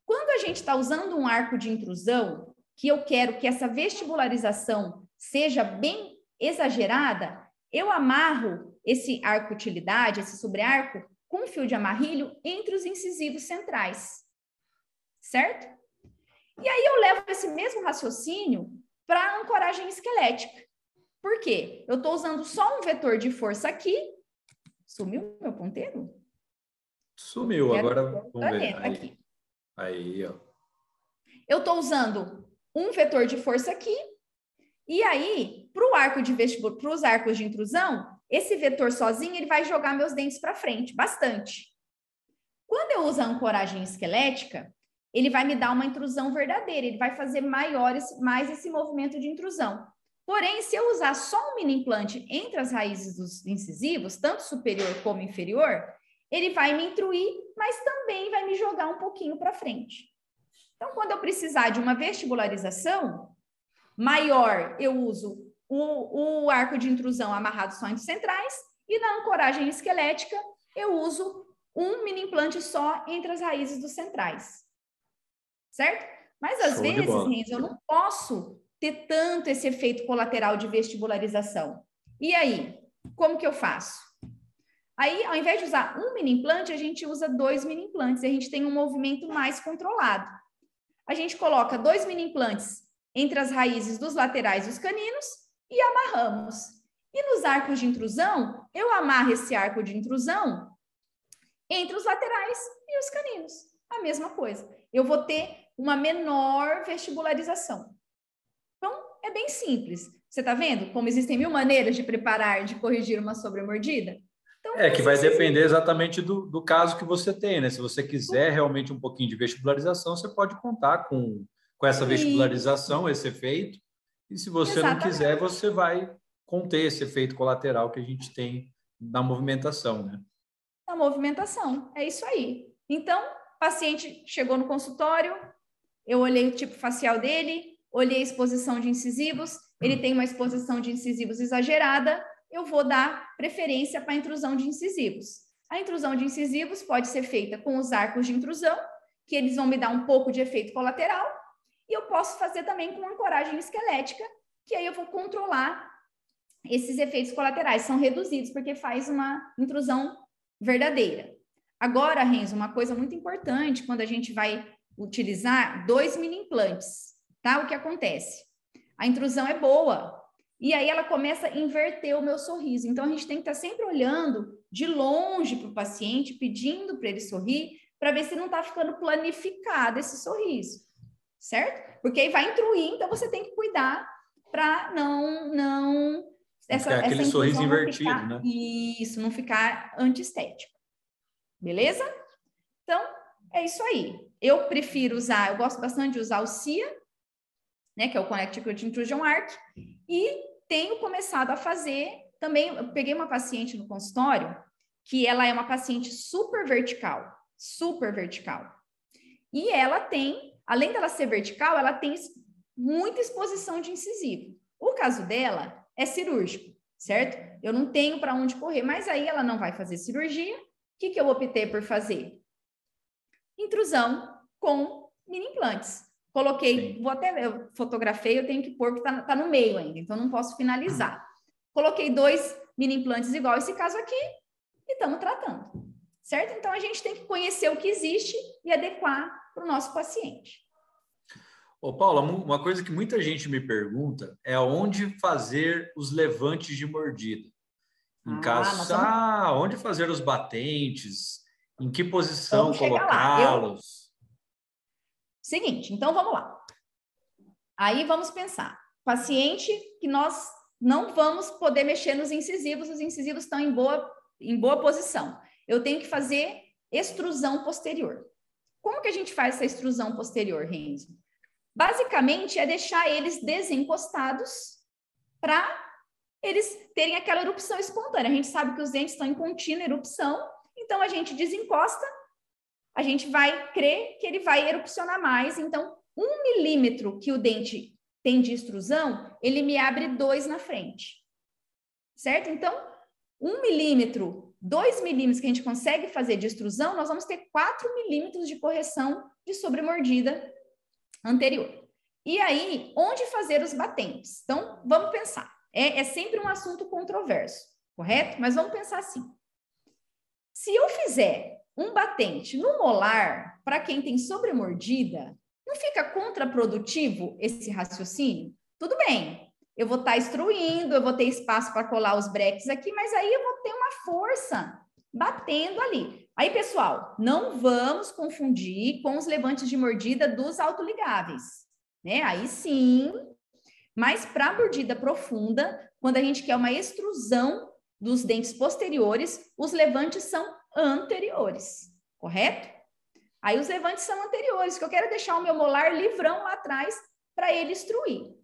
Quando a gente está usando um arco de intrusão, que eu quero que essa vestibularização seja bem exagerada, eu amarro esse arco utilidade, esse sobrearco, com um fio de amarrilho entre os incisivos centrais certo? E aí eu levo esse mesmo raciocínio para a ancoragem esquelética. Por quê? Eu estou usando só um vetor de força aqui. Sumiu meu ponteiro? Sumiu, agora vamos ver. Aí. Aqui. aí, ó. Eu estou usando um vetor de força aqui. E aí, para o arco de vestibular, para os arcos de intrusão, esse vetor sozinho ele vai jogar meus dentes para frente, bastante. Quando eu uso a ancoragem esquelética, ele vai me dar uma intrusão verdadeira, ele vai fazer maior esse, mais esse movimento de intrusão. Porém, se eu usar só um mini implante entre as raízes dos incisivos, tanto superior como inferior, ele vai me intruir, mas também vai me jogar um pouquinho para frente. Então, quando eu precisar de uma vestibularização maior, eu uso o, o arco de intrusão amarrado só entre centrais, e na ancoragem esquelética, eu uso um mini implante só entre as raízes dos centrais certo? Mas às Show vezes, Renzo, eu não posso ter tanto esse efeito colateral de vestibularização. E aí, como que eu faço? Aí, ao invés de usar um mini implante, a gente usa dois mini implantes e a gente tem um movimento mais controlado. A gente coloca dois mini implantes entre as raízes dos laterais dos caninos e amarramos. E nos arcos de intrusão, eu amarro esse arco de intrusão Entre os laterais e os caninos, a mesma coisa. Eu vou ter uma menor vestibularização. Então, é bem simples. Você está vendo como existem mil maneiras de preparar, de corrigir uma sobremordida? Então, é que vai depender exatamente do, do caso que você tem, né? Se você quiser realmente um pouquinho de vestibularização, você pode contar com, com essa vestibularização, esse efeito. E se você exatamente. não quiser, você vai conter esse efeito colateral que a gente tem na movimentação, né? Na movimentação, é isso aí. Então, paciente chegou no consultório, eu olhei o tipo facial dele, olhei a exposição de incisivos, ele tem uma exposição de incisivos exagerada, eu vou dar preferência para a intrusão de incisivos. A intrusão de incisivos pode ser feita com os arcos de intrusão, que eles vão me dar um pouco de efeito colateral, e eu posso fazer também com ancoragem esquelética, que aí eu vou controlar esses efeitos colaterais, são reduzidos, porque faz uma intrusão verdadeira. Agora, Renzo, uma coisa muito importante quando a gente vai utilizar dois mini implantes, tá? O que acontece? A intrusão é boa, e aí ela começa a inverter o meu sorriso. Então a gente tem que estar sempre olhando de longe para o paciente, pedindo para ele sorrir, para ver se não está ficando planificado esse sorriso, certo? Porque aí vai intruir, então você tem que cuidar para não não essa, aquele essa sorriso invertido, ficar, né? Isso, não ficar antiestético. Beleza? Então, é isso aí. Eu prefiro usar, eu gosto bastante de usar o CIA, né, que é o Connecticut Intrusion Arc, e tenho começado a fazer também, eu peguei uma paciente no consultório, que ela é uma paciente super vertical, super vertical. E ela tem, além dela ser vertical, ela tem muita exposição de incisivo. O caso dela é cirúrgico, certo? Eu não tenho para onde correr, mas aí ela não vai fazer cirurgia. O que, que eu optei por fazer? Intrusão com mini implantes. Coloquei, Sim. vou até, eu fotografei, eu tenho que pôr, porque está tá no meio ainda, então não posso finalizar. Coloquei dois mini implantes igual esse caso aqui e estamos tratando, certo? Então a gente tem que conhecer o que existe e adequar para o nosso paciente. Ô, Paula, uma coisa que muita gente me pergunta é onde fazer os levantes de mordida. Em ah, caso, ah, onde fazer os batentes, em que posição colocá-los. Seguinte, então vamos lá. Aí vamos pensar. Paciente que nós não vamos poder mexer nos incisivos, os incisivos estão em boa, em boa posição. Eu tenho que fazer extrusão posterior. Como que a gente faz essa extrusão posterior, Renzo? Basicamente é deixar eles desencostados para eles terem aquela erupção espontânea. A gente sabe que os dentes estão em contínua erupção, então a gente desencosta a gente vai crer que ele vai erupcionar mais. Então, um milímetro que o dente tem de extrusão, ele me abre dois na frente. Certo? Então, um milímetro, dois milímetros que a gente consegue fazer de extrusão, nós vamos ter quatro milímetros de correção de sobremordida anterior. E aí, onde fazer os batentes? Então, vamos pensar. É, é sempre um assunto controverso, correto? Mas vamos pensar assim. Se eu fizer um batente no molar, para quem tem sobremordida, não fica contraprodutivo esse raciocínio? Tudo bem, eu vou estar tá instruindo, eu vou ter espaço para colar os breques aqui, mas aí eu vou ter uma força batendo ali. Aí, pessoal, não vamos confundir com os levantes de mordida dos autoligáveis, né? Aí sim, mas para mordida profunda, quando a gente quer uma extrusão dos dentes posteriores, os levantes são anteriores, correto? Aí os levantes são anteriores, que eu quero deixar o meu molar livrão lá atrás para ele instruir.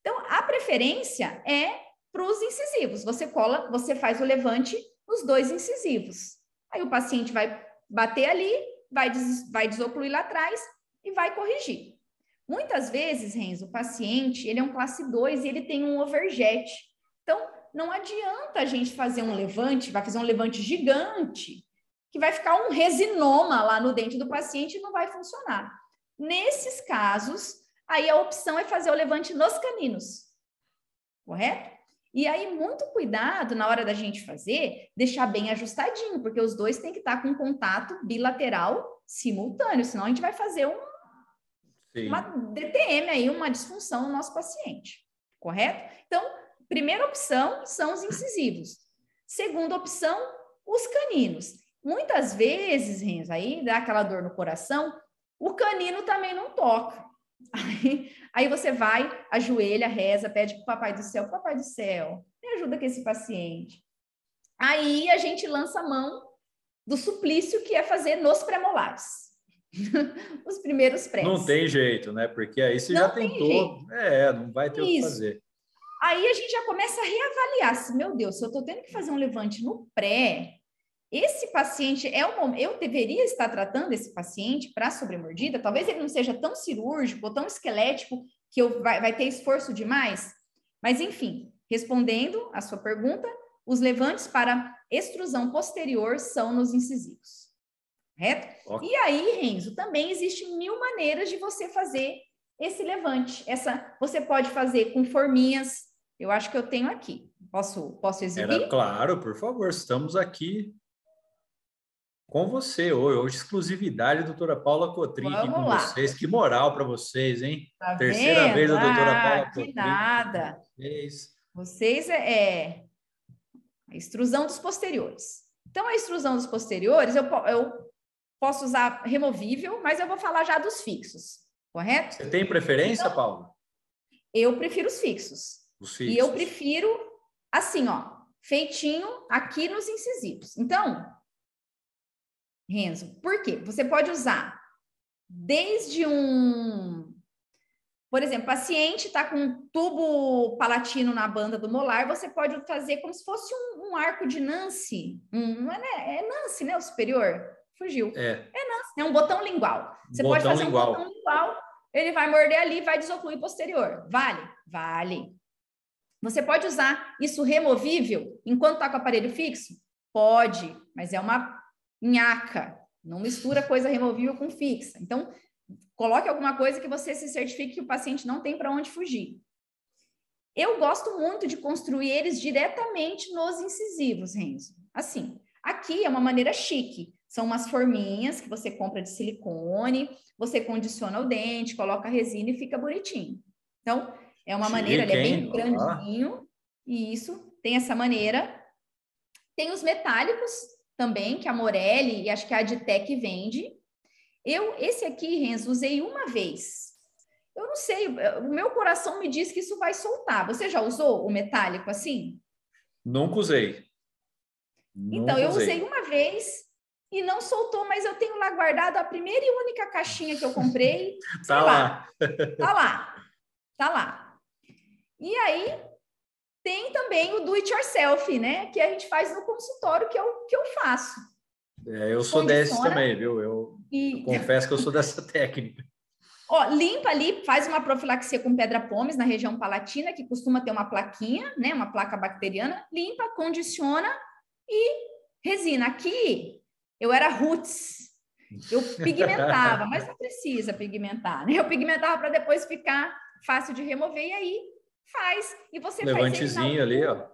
Então, a preferência é para os incisivos. Você cola, você faz o levante nos dois incisivos. Aí o paciente vai bater ali, vai, des, vai desocluir lá atrás e vai corrigir. Muitas vezes, Renzo, o paciente, ele é um classe 2 e ele tem um overjet. Então, não adianta a gente fazer um levante, vai fazer um levante gigante, que vai ficar um resinoma lá no dente do paciente e não vai funcionar. Nesses casos, aí a opção é fazer o levante nos caninos, correto? E aí, muito cuidado na hora da gente fazer, deixar bem ajustadinho, porque os dois têm que estar com contato bilateral simultâneo, senão a gente vai fazer um, uma DTM aí, uma disfunção no nosso paciente, correto? Então, Primeira opção são os incisivos. Segunda opção, os caninos. muitas vezes, Renzo, aí dá aquela dor no coração, o canino também não toca. Aí, aí você vai, ajoelha, reza, pede para o Papai do Céu, Papai do Céu, me ajuda com esse paciente. Aí a gente lança a mão do suplício que é fazer nos premolares. Os primeiros prés. Não tem jeito, né? Porque aí você não já tentou. Jeito. É, não vai ter Isso. o que fazer. Aí a gente já começa a reavaliar. Se, meu Deus, se eu estou tendo que fazer um levante no pré, esse paciente é o momento. Eu deveria estar tratando esse paciente para sobremordida. Talvez ele não seja tão cirúrgico ou tão esquelético que eu, vai, vai ter esforço demais. Mas, enfim, respondendo a sua pergunta, os levantes para extrusão posterior são nos incisivos. Correto? Okay. E aí, Renzo, também existem mil maneiras de você fazer esse levante. Essa você pode fazer com forminhas. Eu acho que eu tenho aqui. Posso, posso exibir? Era, claro, por favor. Estamos aqui com você hoje. hoje exclusividade, doutora Paula Cotrim aqui com lá. vocês. Que moral para vocês, hein? Tá Terceira vendo? vez a doutora ah, Paula Cotrim. nada. Vocês. vocês é, é a extrusão dos posteriores. Então, a extrusão dos posteriores, eu, eu posso usar removível, mas eu vou falar já dos fixos, correto? Você tem preferência, então, Paulo? Eu prefiro os fixos. E eu prefiro assim, ó, feitinho aqui nos incisivos. Então, Renzo, por quê? Você pode usar desde um por exemplo, paciente está com um tubo palatino na banda do molar, você pode fazer como se fosse um, um arco de Nancy. Um, é, né? é Nancy, né? O superior. Fugiu. É, é Nancy, é um botão lingual. Você botão pode fazer lingual. um botão lingual, ele vai morder ali vai desocluir posterior. Vale? Vale. Você pode usar isso removível enquanto está com o aparelho fixo? Pode, mas é uma nhaca. Não mistura coisa removível com fixa. Então, Coloque alguma coisa que você se certifique que o paciente não tem para onde fugir. Eu gosto muito de construir eles diretamente nos incisivos, Renzo. Assim, aqui é uma maneira chique. São umas forminhas que você compra de silicone, você condiciona o dente, coloca resina e fica bonitinho. Então, é uma maneira, ele é bem grandinho, e isso, tem essa maneira. Tem os metálicos também, que a Morelli e acho que a Adtec vende, eu, esse aqui, Renzo, usei uma vez. Eu não sei, o meu coração me diz que isso vai soltar. Você já usou o metálico assim? Nunca usei. Nunca então, eu usei. usei uma vez e não soltou, mas eu tenho lá guardado a primeira e única caixinha que eu comprei. tá lá. Tá lá. Tá lá. E aí tem também o do it yourself, né? Que a gente faz no consultório, que é o que eu faço. É, eu sou desse também, viu? Eu, e... eu confesso que eu sou dessa técnica. Ó, limpa ali, faz uma profilaxia com pedra pomes na região palatina, que costuma ter uma plaquinha, né? Uma placa bacteriana. Limpa, condiciona e resina. Aqui eu era roots. Eu pigmentava, mas não precisa pigmentar, né? Eu pigmentava para depois ficar fácil de remover e aí faz. E você Levantezinho ali, ó.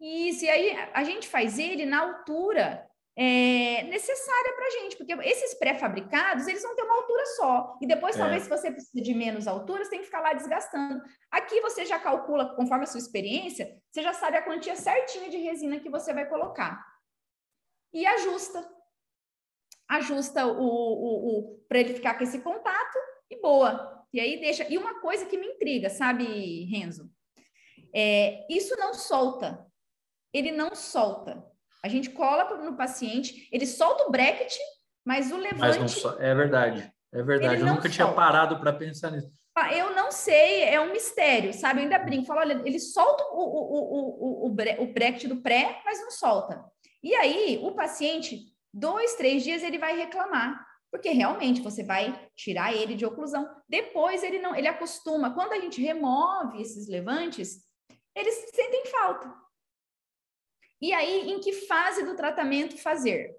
Isso, e aí a gente faz ele na altura é, necessária para a gente, porque esses pré-fabricados, eles vão ter uma altura só, e depois, é. talvez, se você precisa de menos altura, você tem que ficar lá desgastando. Aqui você já calcula, conforme a sua experiência, você já sabe a quantia certinha de resina que você vai colocar. E ajusta. Ajusta o, o, o para ele ficar com esse contato e boa. E aí deixa. E uma coisa que me intriga, sabe, Renzo? É, isso não solta. Ele não solta. A gente cola no paciente, ele solta o bracket, mas o levante. Mas não, é verdade, é verdade. Eu nunca solta. tinha parado para pensar nisso. Ah, eu não sei, é um mistério, sabe? Eu ainda brinco, falo, olha, ele solta o, o, o, o, o bracket do pré, mas não solta. E aí, o paciente, dois, três dias, ele vai reclamar, porque realmente você vai tirar ele de oclusão. Depois ele não, ele acostuma. Quando a gente remove esses levantes, eles sentem falta. E aí, em que fase do tratamento fazer?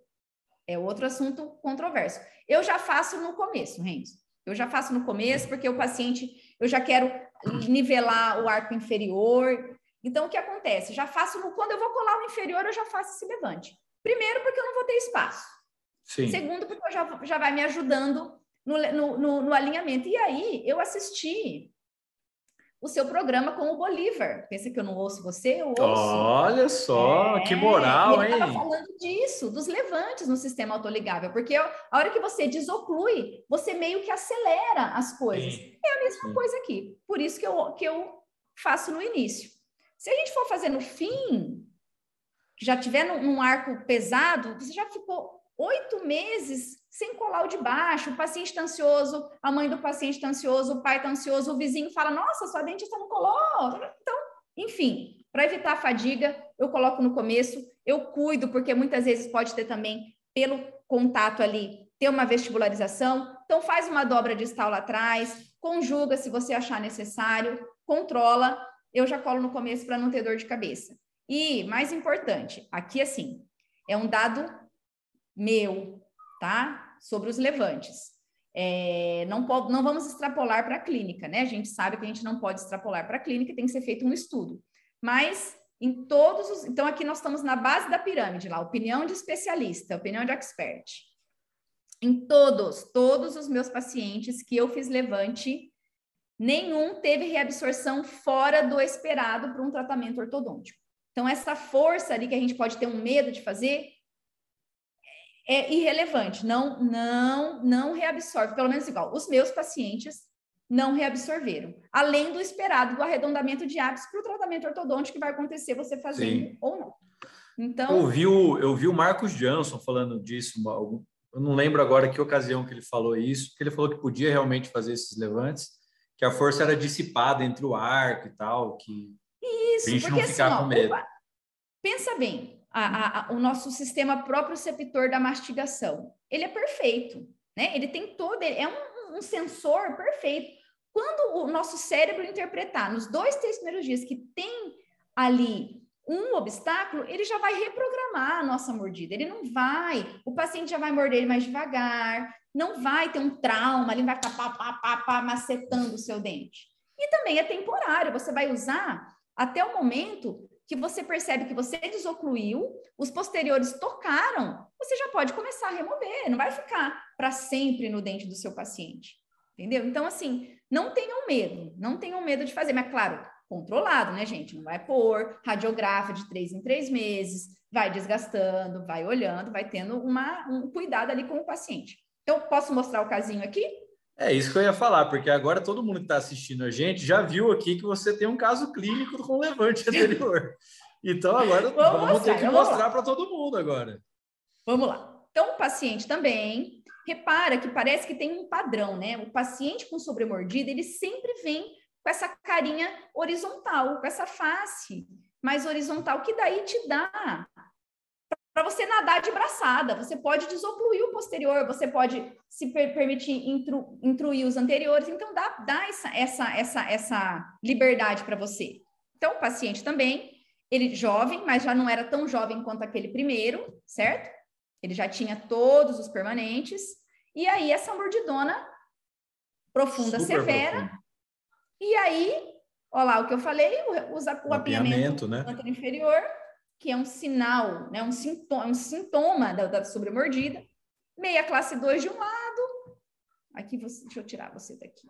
É outro assunto controverso. Eu já faço no começo, Renzo. Eu já faço no começo, porque o paciente, eu já quero nivelar o arco inferior. Então, o que acontece? Já faço no, quando eu vou colar o inferior, eu já faço esse levante. Primeiro, porque eu não vou ter espaço. Sim. Segundo, porque já, já vai me ajudando no, no, no, no alinhamento. E aí, eu assisti o seu programa com o Bolívar. Pensa que eu não ouço você? Eu ouço. Olha só, é, que moral, ele hein? Ele falando disso, dos levantes no sistema autoligável, porque a hora que você desocclui, você meio que acelera as coisas. Sim. É a mesma Sim. coisa aqui. Por isso que eu, que eu faço no início. Se a gente for fazer no fim, já tiver num, num arco pesado, você já ficou oito meses sem colar o de baixo, o paciente está ansioso, a mãe do paciente está ansioso, o pai está ansioso, o vizinho fala, nossa, sua dentista não colou. Então, enfim, para evitar a fadiga, eu coloco no começo, eu cuido, porque muitas vezes pode ter também, pelo contato ali, ter uma vestibularização. Então, faz uma dobra distal lá atrás, conjuga se você achar necessário, controla. Eu já colo no começo para não ter dor de cabeça. E, mais importante, aqui assim, é um dado meu, tá? Sobre os levantes. É, não, pode, não vamos extrapolar para a clínica, né? A gente sabe que a gente não pode extrapolar para a clínica, tem que ser feito um estudo. Mas em todos os. Então, aqui nós estamos na base da pirâmide lá, opinião de especialista, opinião de expert. Em todos, todos os meus pacientes que eu fiz levante, nenhum teve reabsorção fora do esperado para um tratamento ortodôntico. Então, essa força ali que a gente pode ter um medo de fazer, é irrelevante, não, não, não reabsorve, pelo menos igual. Os meus pacientes não reabsorveram, além do esperado do arredondamento de ápice para o tratamento ortodôntico que vai acontecer você fazendo Sim. ou não. Então, eu vi o, eu vi o Marcos Jansson falando disso, eu não lembro agora que ocasião que ele falou isso, que ele falou que podia realmente fazer esses levantes, que a força era dissipada entre o arco e tal, que isso, a gente não ficar assim, com medo. Opa, pensa bem, a, a, o nosso sistema próprio receptor da mastigação. Ele é perfeito, né? Ele tem todo, é um, um sensor perfeito. Quando o nosso cérebro interpretar nos dois, três primeiros dias que tem ali um obstáculo, ele já vai reprogramar a nossa mordida. Ele não vai, o paciente já vai morder mais devagar, não vai ter um trauma, ele vai ficar pá, pá, pá, pá, macetando o seu dente. E também é temporário, você vai usar até o momento que você percebe que você desocluiu, os posteriores tocaram, você já pode começar a remover, não vai ficar para sempre no dente do seu paciente. Entendeu? Então, assim, não tenham medo, não tenham medo de fazer, mas claro, controlado, né, gente? Não vai pôr radiografa de três em três meses, vai desgastando, vai olhando, vai tendo uma, um cuidado ali com o paciente. Então, posso mostrar o casinho aqui? É isso que eu ia falar, porque agora todo mundo que está assistindo a gente já viu aqui que você tem um caso clínico com levante anterior. Então agora vamos, vamos mostrar, ter que mostrar para todo mundo agora. Vamos lá. Então o paciente também repara que parece que tem um padrão, né? O paciente com sobremordida, ele sempre vem com essa carinha horizontal, com essa face mais horizontal, que daí te dá para você nadar de braçada. Você pode desocluir o posterior, você pode se per permitir intru intruir os anteriores. Então, dá, dá essa, essa, essa, essa liberdade para você. Então, o paciente também, ele jovem, mas já não era tão jovem quanto aquele primeiro, certo? Ele já tinha todos os permanentes. E aí, essa mordidona profunda, Super severa. Profundo. E aí, olha lá o que eu falei, o, o, o apiamento, né? inferior que é um sinal, né, um sintoma, um sintoma da, da sobremordida. Meia classe 2 de um lado. Aqui, você, deixa eu tirar você daqui.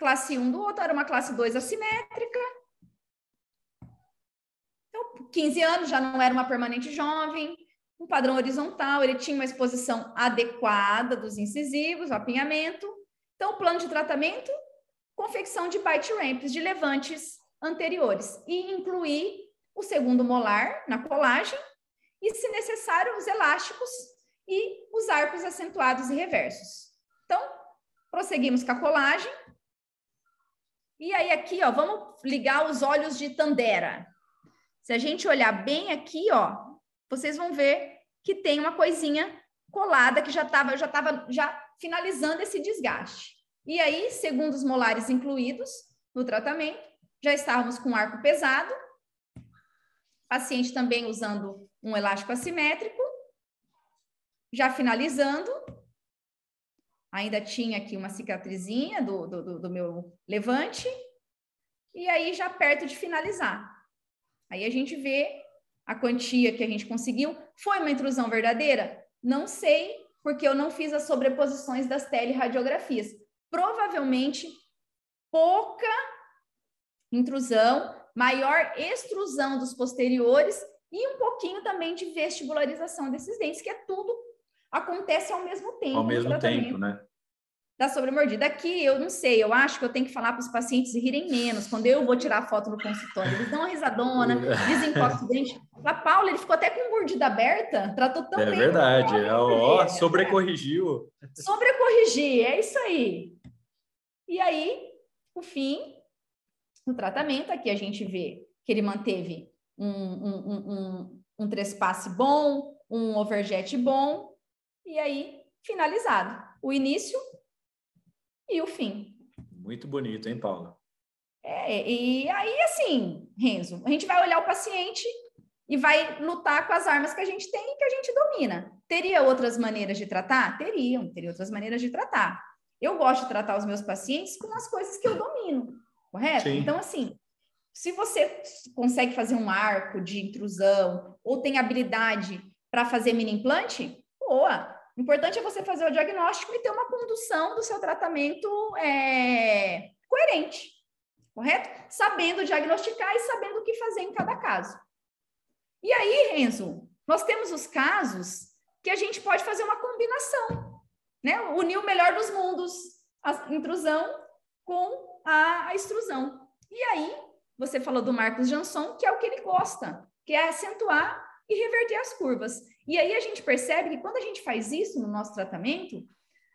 Classe 1 um do outro, era uma classe 2 assimétrica. Então, 15 anos, já não era uma permanente jovem. Um padrão horizontal, ele tinha uma exposição adequada dos incisivos, o apinhamento. Então, o plano de tratamento, confecção de bite ramps, de levantes anteriores. E incluir o segundo molar na colagem e, se necessário, os elásticos e os arcos acentuados e reversos. Então, prosseguimos com a colagem. E aí aqui, ó, vamos ligar os olhos de Tandera. Se a gente olhar bem aqui, ó, vocês vão ver que tem uma coisinha colada que já estava já tava já finalizando esse desgaste. E aí, segundo os molares incluídos no tratamento, já estávamos com arco pesado Paciente também usando um elástico assimétrico. Já finalizando, ainda tinha aqui uma cicatrizinha do, do, do meu levante. E aí, já perto de finalizar. Aí a gente vê a quantia que a gente conseguiu. Foi uma intrusão verdadeira? Não sei, porque eu não fiz as sobreposições das teleradiografias. Provavelmente pouca intrusão, maior extrusão dos posteriores e um pouquinho também de vestibularização desses dentes, que é tudo acontece ao mesmo tempo. Ao mesmo tempo, né? Da sobremordida. Aqui, eu não sei, eu acho que eu tenho que falar para os pacientes rirem menos. Quando eu vou tirar foto no consultório, eles dão uma risadona, desencostam o dente. A Paula, ele ficou até com mordida aberta, tratou tão é bem. Verdade, é verdade. Ó, sobrecorrigiu. Sobrecorrigir, é isso aí. E aí, o fim, no tratamento, aqui a gente vê que ele manteve um, um, um, um, um trespasse bom, um overjet bom, e aí finalizado. O início e o fim. Muito bonito, hein, Paula? É, e aí, assim, Renzo, a gente vai olhar o paciente e vai lutar com as armas que a gente tem e que a gente domina. Teria outras maneiras de tratar? Teriam, teria outras maneiras de tratar. Eu gosto de tratar os meus pacientes com as coisas que eu domino, correto? Sim. Então, assim, se você consegue fazer um arco de intrusão ou tem habilidade para fazer mini implante, boa. O importante é você fazer o diagnóstico e ter uma condução do seu tratamento é, coerente, correto? Sabendo diagnosticar e sabendo o que fazer em cada caso. E aí, Renzo, nós temos os casos que a gente pode fazer uma combinação, né? Unir o melhor dos mundos, a intrusão com a, a extrusão. E aí, você falou do Marcos Jansson, que é o que ele gosta, que é acentuar e reverter as curvas. E aí a gente percebe que quando a gente faz isso no nosso tratamento,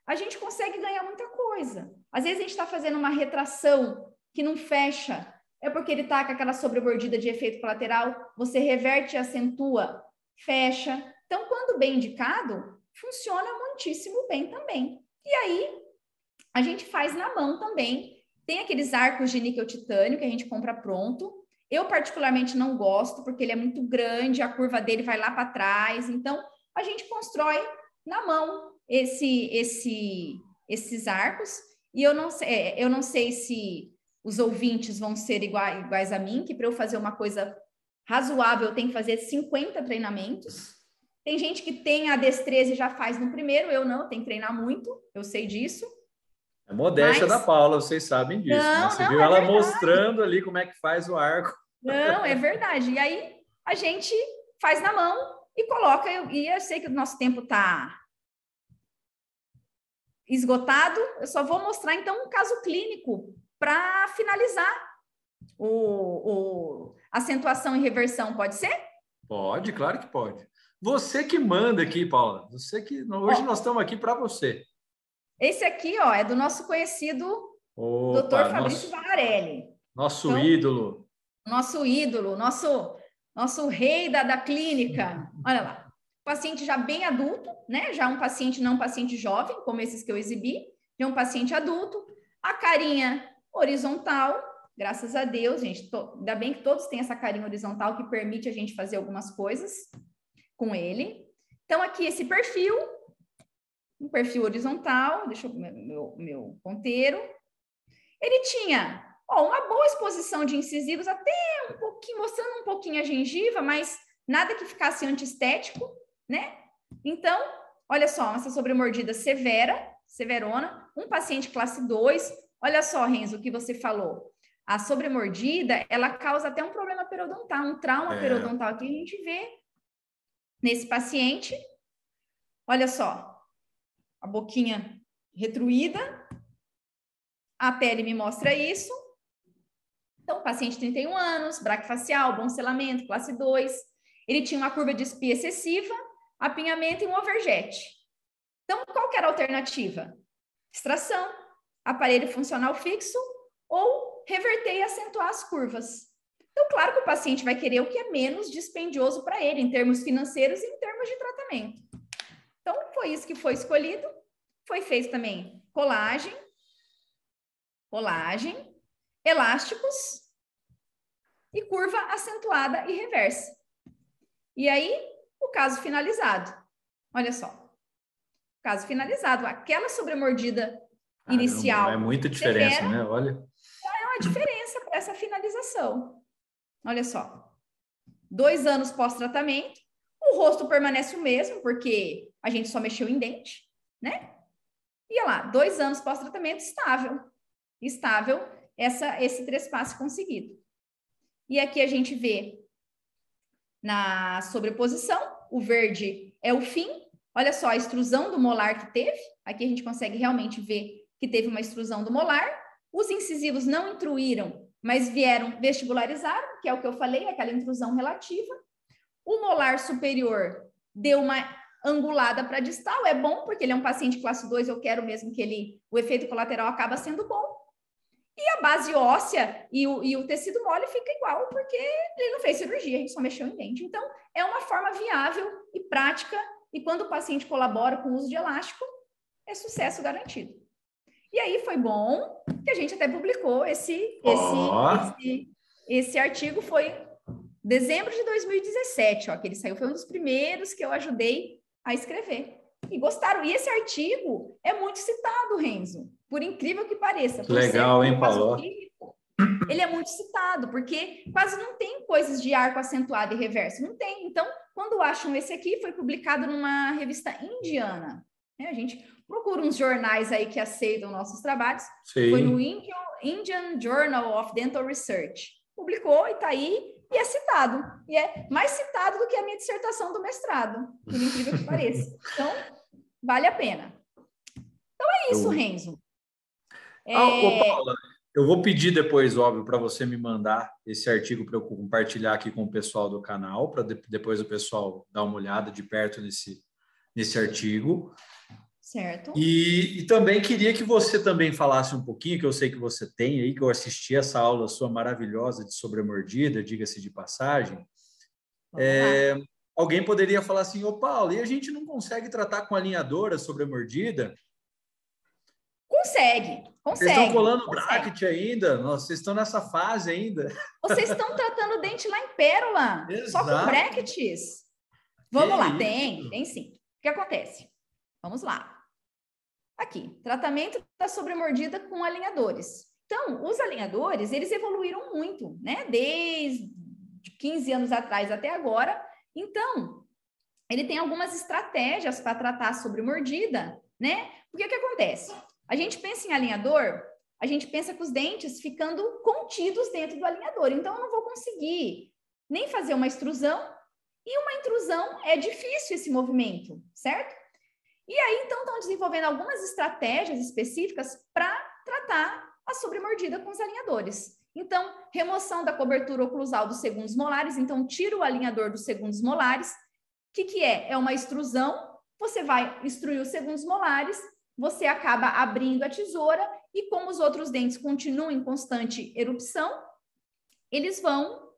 a gente consegue ganhar muita coisa. Às vezes a gente está fazendo uma retração que não fecha, é porque ele está com aquela sobremordida de efeito colateral, você reverte e acentua, fecha. Então, quando bem indicado, funciona muitíssimo bem também. E aí, a gente faz na mão também. Tem aqueles arcos de níquel titânio que a gente compra pronto, eu, particularmente, não gosto, porque ele é muito grande, a curva dele vai lá para trás. Então, a gente constrói na mão esse, esse, esses arcos. E eu não sei, é, eu não sei se os ouvintes vão ser iguais, iguais a mim, que para eu fazer uma coisa razoável, eu tenho que fazer 50 treinamentos. Tem gente que tem a destreza e já faz no primeiro, eu não, tenho que treinar muito, eu sei disso. É modéstia Mas... da Paula, vocês sabem disso. Não, né? Você não, viu é ela verdade. mostrando ali como é que faz o arco. Não, é verdade. E aí a gente faz na mão e coloca. E eu sei que o nosso tempo está esgotado. Eu só vou mostrar então um caso clínico para finalizar o, o acentuação e reversão. Pode ser? Pode, claro que pode. Você que manda aqui, Paula. Você que hoje ó, nós estamos aqui para você. Esse aqui, ó, é do nosso conhecido Opa, Dr. Fabrício nosso, Varelli. Nosso então, ídolo nosso ídolo, nosso, nosso rei da, da clínica. Olha lá, paciente já bem adulto, né? Já um paciente não um paciente jovem, como esses que eu exibi, já um paciente adulto, a carinha horizontal, graças a Deus, gente, to, ainda bem que todos têm essa carinha horizontal que permite a gente fazer algumas coisas com ele. Então, aqui esse perfil, um perfil horizontal, deixa eu meu, meu, meu ponteiro. Ele tinha Ó, uma boa exposição de incisivos, até um pouquinho, mostrando um pouquinho a gengiva, mas nada que ficasse antiestético, né? Então, olha só, essa sobremordida severa, severona, um paciente classe 2. Olha só, Renzo, o que você falou. A sobremordida, ela causa até um problema periodontal, um trauma é. periodontal que a gente vê nesse paciente. Olha só, a boquinha retruída, a pele me mostra isso. Então, paciente de 31 anos, braquifacial, bom selamento, classe 2. Ele tinha uma curva de espia excessiva, apinhamento e um overjet. Então, qual que era a alternativa? Extração, aparelho funcional fixo ou reverter e acentuar as curvas. Então, claro que o paciente vai querer o que é menos dispendioso para ele, em termos financeiros e em termos de tratamento. Então, foi isso que foi escolhido. Foi feito também colagem, colagem, elásticos e curva acentuada e reversa. E aí, o caso finalizado. Olha só. Caso finalizado, aquela sobremordida Caramba, inicial. É muita diferença, severa, né? Olha. É uma diferença para essa finalização. Olha só. Dois anos pós-tratamento, o rosto permanece o mesmo, porque a gente só mexeu em dente, né? E olha lá, dois anos pós-tratamento estável. Estável essa, esse trespasse conseguido. E aqui a gente vê na sobreposição, o verde é o fim. Olha só a extrusão do molar que teve. Aqui a gente consegue realmente ver que teve uma extrusão do molar. Os incisivos não intruíram, mas vieram vestibularizar, que é o que eu falei, aquela intrusão relativa. O molar superior deu uma angulada para distal, é bom, porque ele é um paciente classe 2, eu quero mesmo que ele, o efeito colateral acaba sendo bom. E a base óssea e o, e o tecido mole fica igual, porque ele não fez cirurgia, a gente só mexeu em dente. Então, é uma forma viável e prática, e quando o paciente colabora com o uso de elástico, é sucesso garantido. E aí foi bom que a gente até publicou esse, esse, oh. esse, esse artigo, foi dezembro de 2017, ó, que ele saiu, foi um dos primeiros que eu ajudei a escrever. E gostaram. E esse artigo é muito citado, Renzo, por incrível que pareça. Legal, hein, Paulo? ele é muito citado, porque quase não tem coisas de arco acentuado e reverso. Não tem. Então, quando acham esse aqui, foi publicado numa revista indiana. Né? A gente procura uns jornais aí que aceitam nossos trabalhos. Sim. Foi no Indian, Indian Journal of Dental Research. Publicou e está aí e é citado. E é mais citado do que a minha dissertação do mestrado, por incrível que pareça. Então, vale a pena. Então é isso, eu... Renzo. É... Ah, ô, Paula, eu vou pedir depois, óbvio, para você me mandar esse artigo para eu compartilhar aqui com o pessoal do canal, para de, depois o pessoal dar uma olhada de perto nesse, nesse artigo. Certo. E, e, também queria que você também falasse um pouquinho, que eu sei que você tem aí, que eu assisti essa aula sua maravilhosa de sobremordida, diga-se de passagem. É, alguém poderia falar assim, ô Paulo, e a gente não consegue tratar com alinhadora sobremordida? Consegue, consegue. Vocês estão colando consegue. bracket ainda? Nossa, vocês estão nessa fase ainda. Vocês estão tratando dente lá em pérola, Exato. só com brackets. Vamos que lá, isso? tem, tem sim. O que acontece? Vamos lá. Aqui, tratamento da sobremordida com alinhadores. Então, os alinhadores, eles evoluíram muito, né? Desde 15 anos atrás até agora. Então, ele tem algumas estratégias para tratar a sobremordida, né? O que que acontece? A gente pensa em alinhador, a gente pensa com os dentes ficando contidos dentro do alinhador. Então, eu não vou conseguir nem fazer uma extrusão, e uma intrusão é difícil esse movimento, certo? E aí, então, estão desenvolvendo algumas estratégias específicas para tratar a sobremordida com os alinhadores. Então, remoção da cobertura oclusal dos segundos molares. Então, tira o alinhador dos segundos molares. O que, que é? É uma extrusão. Você vai extruir os segundos molares, você acaba abrindo a tesoura e como os outros dentes continuam em constante erupção, eles vão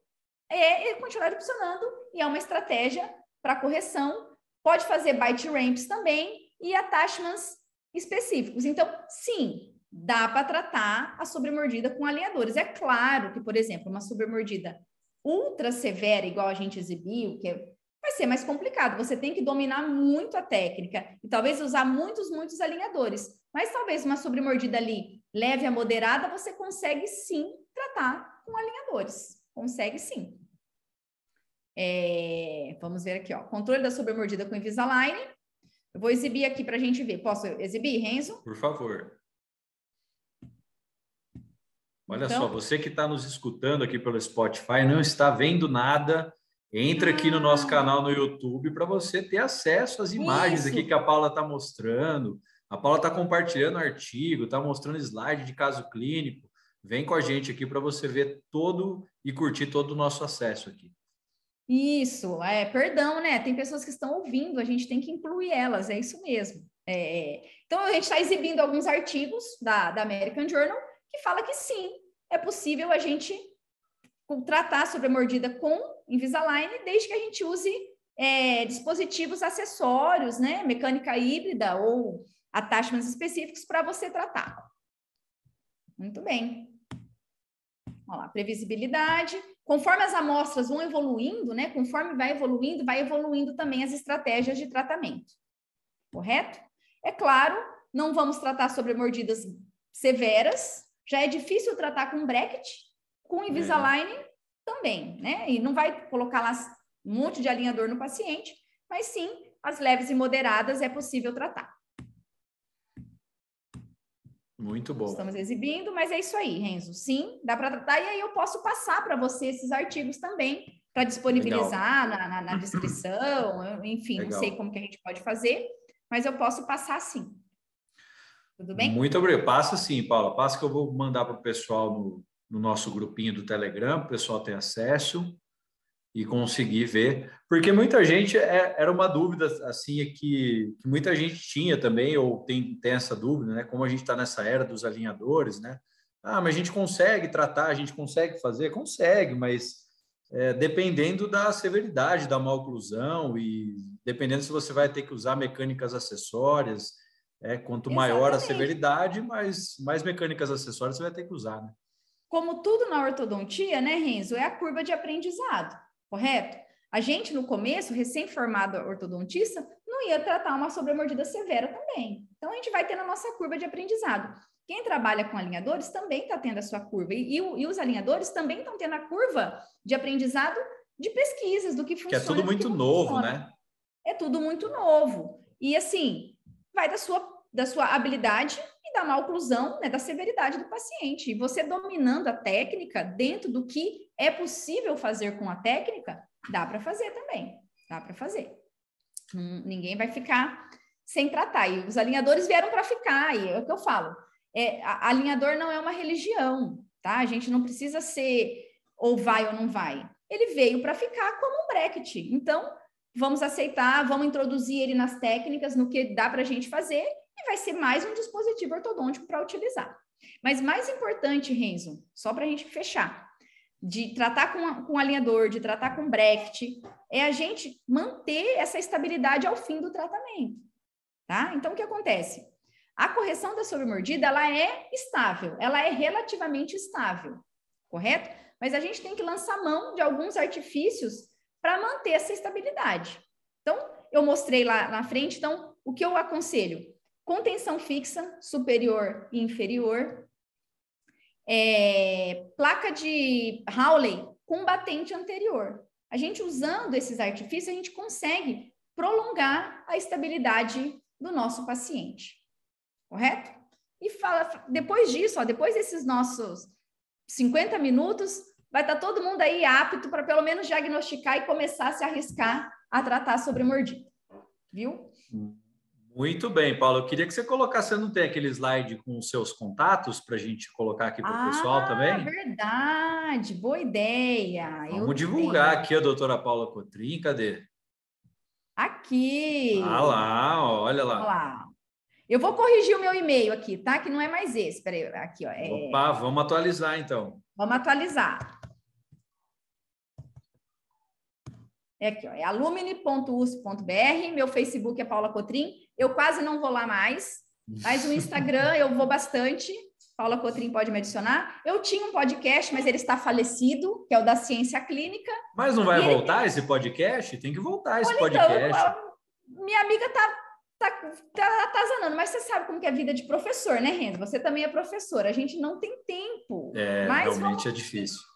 é, continuar erupcionando e é uma estratégia para correção. Pode fazer bite ramps também, e attachments específicos. Então, sim, dá para tratar a sobremordida com alinhadores. É claro que, por exemplo, uma sobremordida ultra severa, igual a gente exibiu, que é, vai ser mais complicado. Você tem que dominar muito a técnica e talvez usar muitos, muitos alinhadores. Mas talvez uma sobremordida ali leve a moderada, você consegue sim tratar com alinhadores. Consegue sim. É, vamos ver aqui, ó. Controle da sobremordida com Invisalign. Eu vou exibir aqui para a gente ver. Posso exibir, Renzo? Por favor. Olha então... só, você que está nos escutando aqui pelo Spotify, não está vendo nada, entra ah. aqui no nosso ah. canal no YouTube para você ter acesso às imagens Isso. aqui que a Paula está mostrando. A Paula está compartilhando artigo, está mostrando slide de caso clínico. Vem com a gente aqui para você ver todo e curtir todo o nosso acesso aqui. Isso, é, perdão, né? Tem pessoas que estão ouvindo, a gente tem que incluir elas, é isso mesmo. É, então, a gente está exibindo alguns artigos da, da American Journal que fala que sim, é possível a gente tratar sobre a mordida com Invisalign, desde que a gente use é, dispositivos acessórios, né? Mecânica híbrida ou attachments específicos para você tratar. Muito bem. Olha lá, previsibilidade. Conforme as amostras vão evoluindo, né? Conforme vai evoluindo, vai evoluindo também as estratégias de tratamento. Correto? É claro, não vamos tratar sobre mordidas severas. Já é difícil tratar com bracket, com Invisalign é. também, né? E não vai colocar lá um monte de alinhador no paciente, mas sim, as leves e moderadas é possível tratar. Muito bom. Estamos exibindo, mas é isso aí, Renzo. Sim, dá para tratar, e aí eu posso passar para você esses artigos também, para disponibilizar na, na, na, descrição, enfim, Legal. não sei como que a gente pode fazer, mas eu posso passar sim. Tudo bem? Muito obrigado. Passa sim, Paula. Passa que eu vou mandar para o pessoal no, no nosso grupinho do Telegram, o pessoal tem acesso e conseguir ver, porque muita gente é, era uma dúvida assim que, que, muita gente tinha também ou tem, tem essa dúvida, né? Como a gente está nessa era dos alinhadores, né? Ah, mas a gente consegue tratar, a gente consegue fazer, consegue, mas é, dependendo da severidade da maloclusão e dependendo se você vai ter que usar mecânicas acessórias, é quanto Exatamente. maior a severidade, mais mais mecânicas acessórias você vai ter que usar, né? Como tudo na ortodontia, né, Renzo, é a curva de aprendizado correto? A gente, no começo, recém-formado ortodontista, não ia tratar uma sobremordida severa também. Então, a gente vai ter na nossa curva de aprendizado. Quem trabalha com alinhadores também está tendo a sua curva. E, e, e os alinhadores também estão tendo a curva de aprendizado de pesquisas, do que funciona. Que é tudo muito novo, funciona. né? É tudo muito novo. E, assim, vai da sua, da sua habilidade da malclusão, né, da severidade do paciente. E você dominando a técnica dentro do que é possível fazer com a técnica, dá para fazer também. Dá para fazer. Hum, ninguém vai ficar sem tratar. E os alinhadores vieram para ficar, e é o que eu falo. É, alinhador não é uma religião, tá? A gente não precisa ser ou vai ou não vai. Ele veio para ficar como um bracket. Então, vamos aceitar, vamos introduzir ele nas técnicas, no que dá para a gente fazer, e vai ser mais um dispositivo ortodôntico para utilizar. Mas mais importante, Renzo, só para a gente fechar, de tratar com, com alinhador, de tratar com bracket, é a gente manter essa estabilidade ao fim do tratamento, tá? Então, o que acontece? A correção da sobremordida, ela é estável, ela é relativamente estável, correto? Mas a gente tem que lançar mão de alguns artifícios para manter essa estabilidade. Então, eu mostrei lá na frente, então, o que eu aconselho? Contenção fixa superior e inferior, é, placa de Hawley com batente anterior. A gente usando esses artifícios, a gente consegue prolongar a estabilidade do nosso paciente, correto? E fala, depois disso, ó, depois desses nossos 50 minutos, vai estar tá todo mundo aí apto para pelo menos diagnosticar e começar a se arriscar a tratar sobre mordida, viu? Hum. Muito bem, Paulo. Eu queria que você colocasse, você não tem aquele slide com os seus contatos para a gente colocar aqui para o ah, pessoal também? verdade, boa ideia. Vamos Eu divulgar tenho. aqui a doutora Paula Cotrim, cadê? Aqui. Ah lá, olha lá. Olha lá. Eu vou corrigir o meu e-mail aqui, tá? Que não é mais esse. Peraí, aqui, ó. É... Opa, vamos atualizar então. Vamos atualizar. É aqui, ó, é alumni.usp.br, meu Facebook é Paula Cotrim. Eu quase não vou lá mais, mas o Instagram eu vou bastante. Paula Cotrim pode me adicionar. Eu tinha um podcast, mas ele está falecido, que é o da Ciência Clínica. Mas não vai voltar ele... esse podcast? Tem que voltar esse Olha, podcast. Então, minha amiga tá, tá, tá atazanando, mas você sabe como que é a vida de professor, né, Renzo? Você também é professor, a gente não tem tempo. É, realmente vamos... é difícil.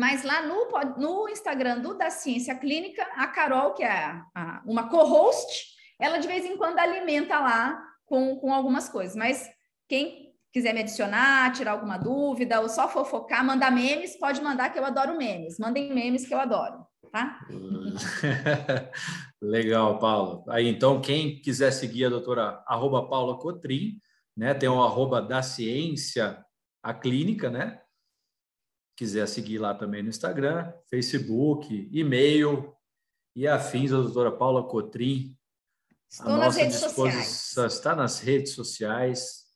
Mas lá no, no Instagram do da Ciência Clínica, a Carol, que é a, uma co-host, ela de vez em quando alimenta lá com, com algumas coisas. Mas quem quiser me adicionar, tirar alguma dúvida, ou só fofocar, mandar memes, pode mandar que eu adoro memes. Mandem memes que eu adoro, tá? Legal, Paulo. Aí, então, quem quiser seguir a doutora arroba Paula Cotrim, né? Tem o arroba da ciência, a clínica, né? Quiser seguir lá também no Instagram, Facebook, e-mail e afins da doutora Paula Cotrim. Estou nas redes sociais. Está nas redes sociais.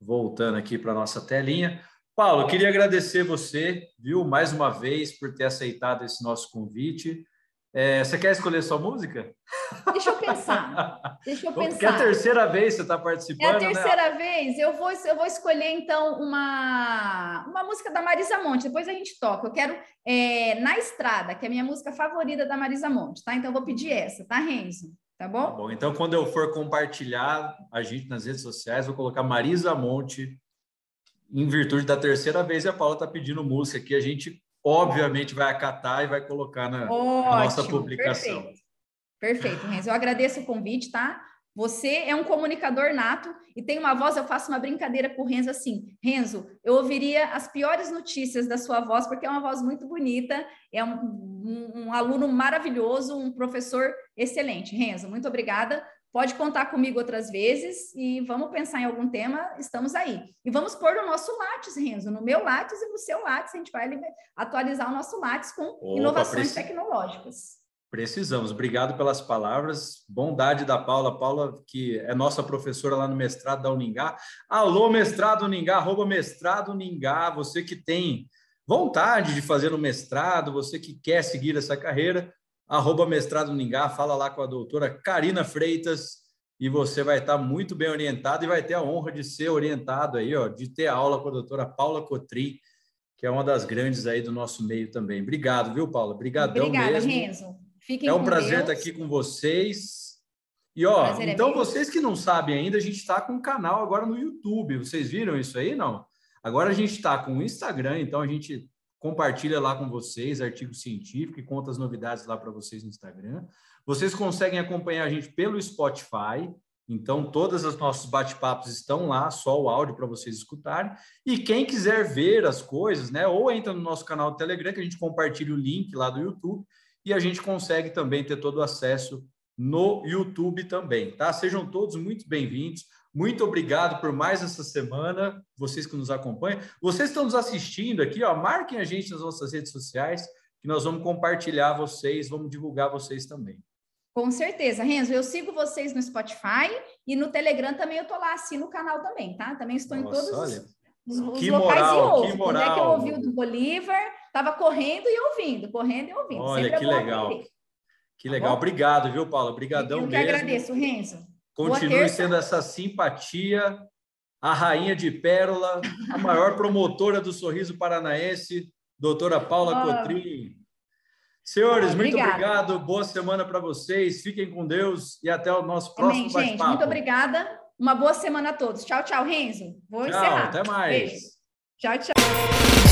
Voltando aqui para a nossa telinha. Paulo, queria agradecer você, viu, mais uma vez, por ter aceitado esse nosso convite. É, você quer escolher sua música? Deixa eu pensar. Deixa eu pensar. Porque é a terceira vez que você está participando. É a né? terceira né? vez. Eu vou, eu vou escolher, então, uma, uma música da Marisa Monte. Depois a gente toca. Eu quero é, Na Estrada, que é a minha música favorita da Marisa Monte, tá? Então eu vou pedir essa, tá, Renzo? Tá bom? Tá bom. Então, quando eu for compartilhar a gente nas redes sociais, vou colocar Marisa Monte. Em virtude da terceira vez, a Paula está pedindo música aqui. A gente obviamente vai acatar e vai colocar na, Ótimo, na nossa publicação. Perfeito, perfeito Renzo. Eu agradeço o convite, tá? Você é um comunicador nato e tem uma voz. Eu faço uma brincadeira com o Renzo assim: Renzo, eu ouviria as piores notícias da sua voz, porque é uma voz muito bonita, é um, um, um aluno maravilhoso, um professor excelente. Renzo, muito obrigada. Pode contar comigo outras vezes e vamos pensar em algum tema, estamos aí. E vamos pôr no nosso Lattes, Renzo, no meu Lattes e no seu Lattes, a gente vai atualizar o nosso Lattes com Opa, inovações preci... tecnológicas. Precisamos. Obrigado pelas palavras. Bondade da Paula. Paula, que é nossa professora lá no mestrado da Uningá. Alô, mestrado Uningá, arroba mestrado Uningá. Você que tem vontade de fazer o um mestrado, você que quer seguir essa carreira, arroba mestrado Ningá, fala lá com a doutora Karina Freitas e você vai estar muito bem orientado e vai ter a honra de ser orientado aí, ó, de ter aula com a doutora Paula Cotrim, que é uma das grandes aí do nosso meio também. Obrigado, viu, Paula? Obrigadão Obrigada, mesmo. Renzo. Fiquem é um prazer Deus. estar aqui com vocês. E ó, é então é vocês que não sabem ainda, a gente está com um canal agora no YouTube. Vocês viram isso aí, não? Agora a gente está com o Instagram, então a gente compartilha lá com vocês artigo científico e conta as novidades lá para vocês no Instagram. Vocês conseguem acompanhar a gente pelo Spotify, então todos os nossos bate-papos estão lá, só o áudio para vocês escutarem. E quem quiser ver as coisas, né, ou entra no nosso canal do Telegram, que a gente compartilha o link lá do YouTube, e a gente consegue também ter todo o acesso no YouTube também, tá? Sejam todos muito bem-vindos. Muito obrigado por mais essa semana, vocês que nos acompanham. Vocês estão nos assistindo aqui, ó, marquem a gente nas nossas redes sociais, que nós vamos compartilhar vocês, vamos divulgar vocês também. Com certeza, Renzo, eu sigo vocês no Spotify e no Telegram também eu tô lá, assino o canal também, tá? Também estou Nossa, em todos olha. os, os que locais moral, e ouço. Que moral. É que eu ouvi o do Bolívar, estava correndo e ouvindo, correndo e ouvindo. Olha, Sempre que legal. Que tá legal. Obrigado, viu, Paulo? Obrigadão mesmo. Eu que agradeço, Renzo. Continue sendo essa simpatia, a rainha de pérola, a maior promotora do sorriso paranaense, doutora Paula oh. Cotrim. Senhores, oh, muito obrigado. Boa semana para vocês. Fiquem com Deus e até o nosso próximo bate-papo. Gente, muito obrigada. Uma boa semana a todos. Tchau, tchau, Renzo. Vou tchau, encerrar. Até mais. Beijo. Tchau, tchau.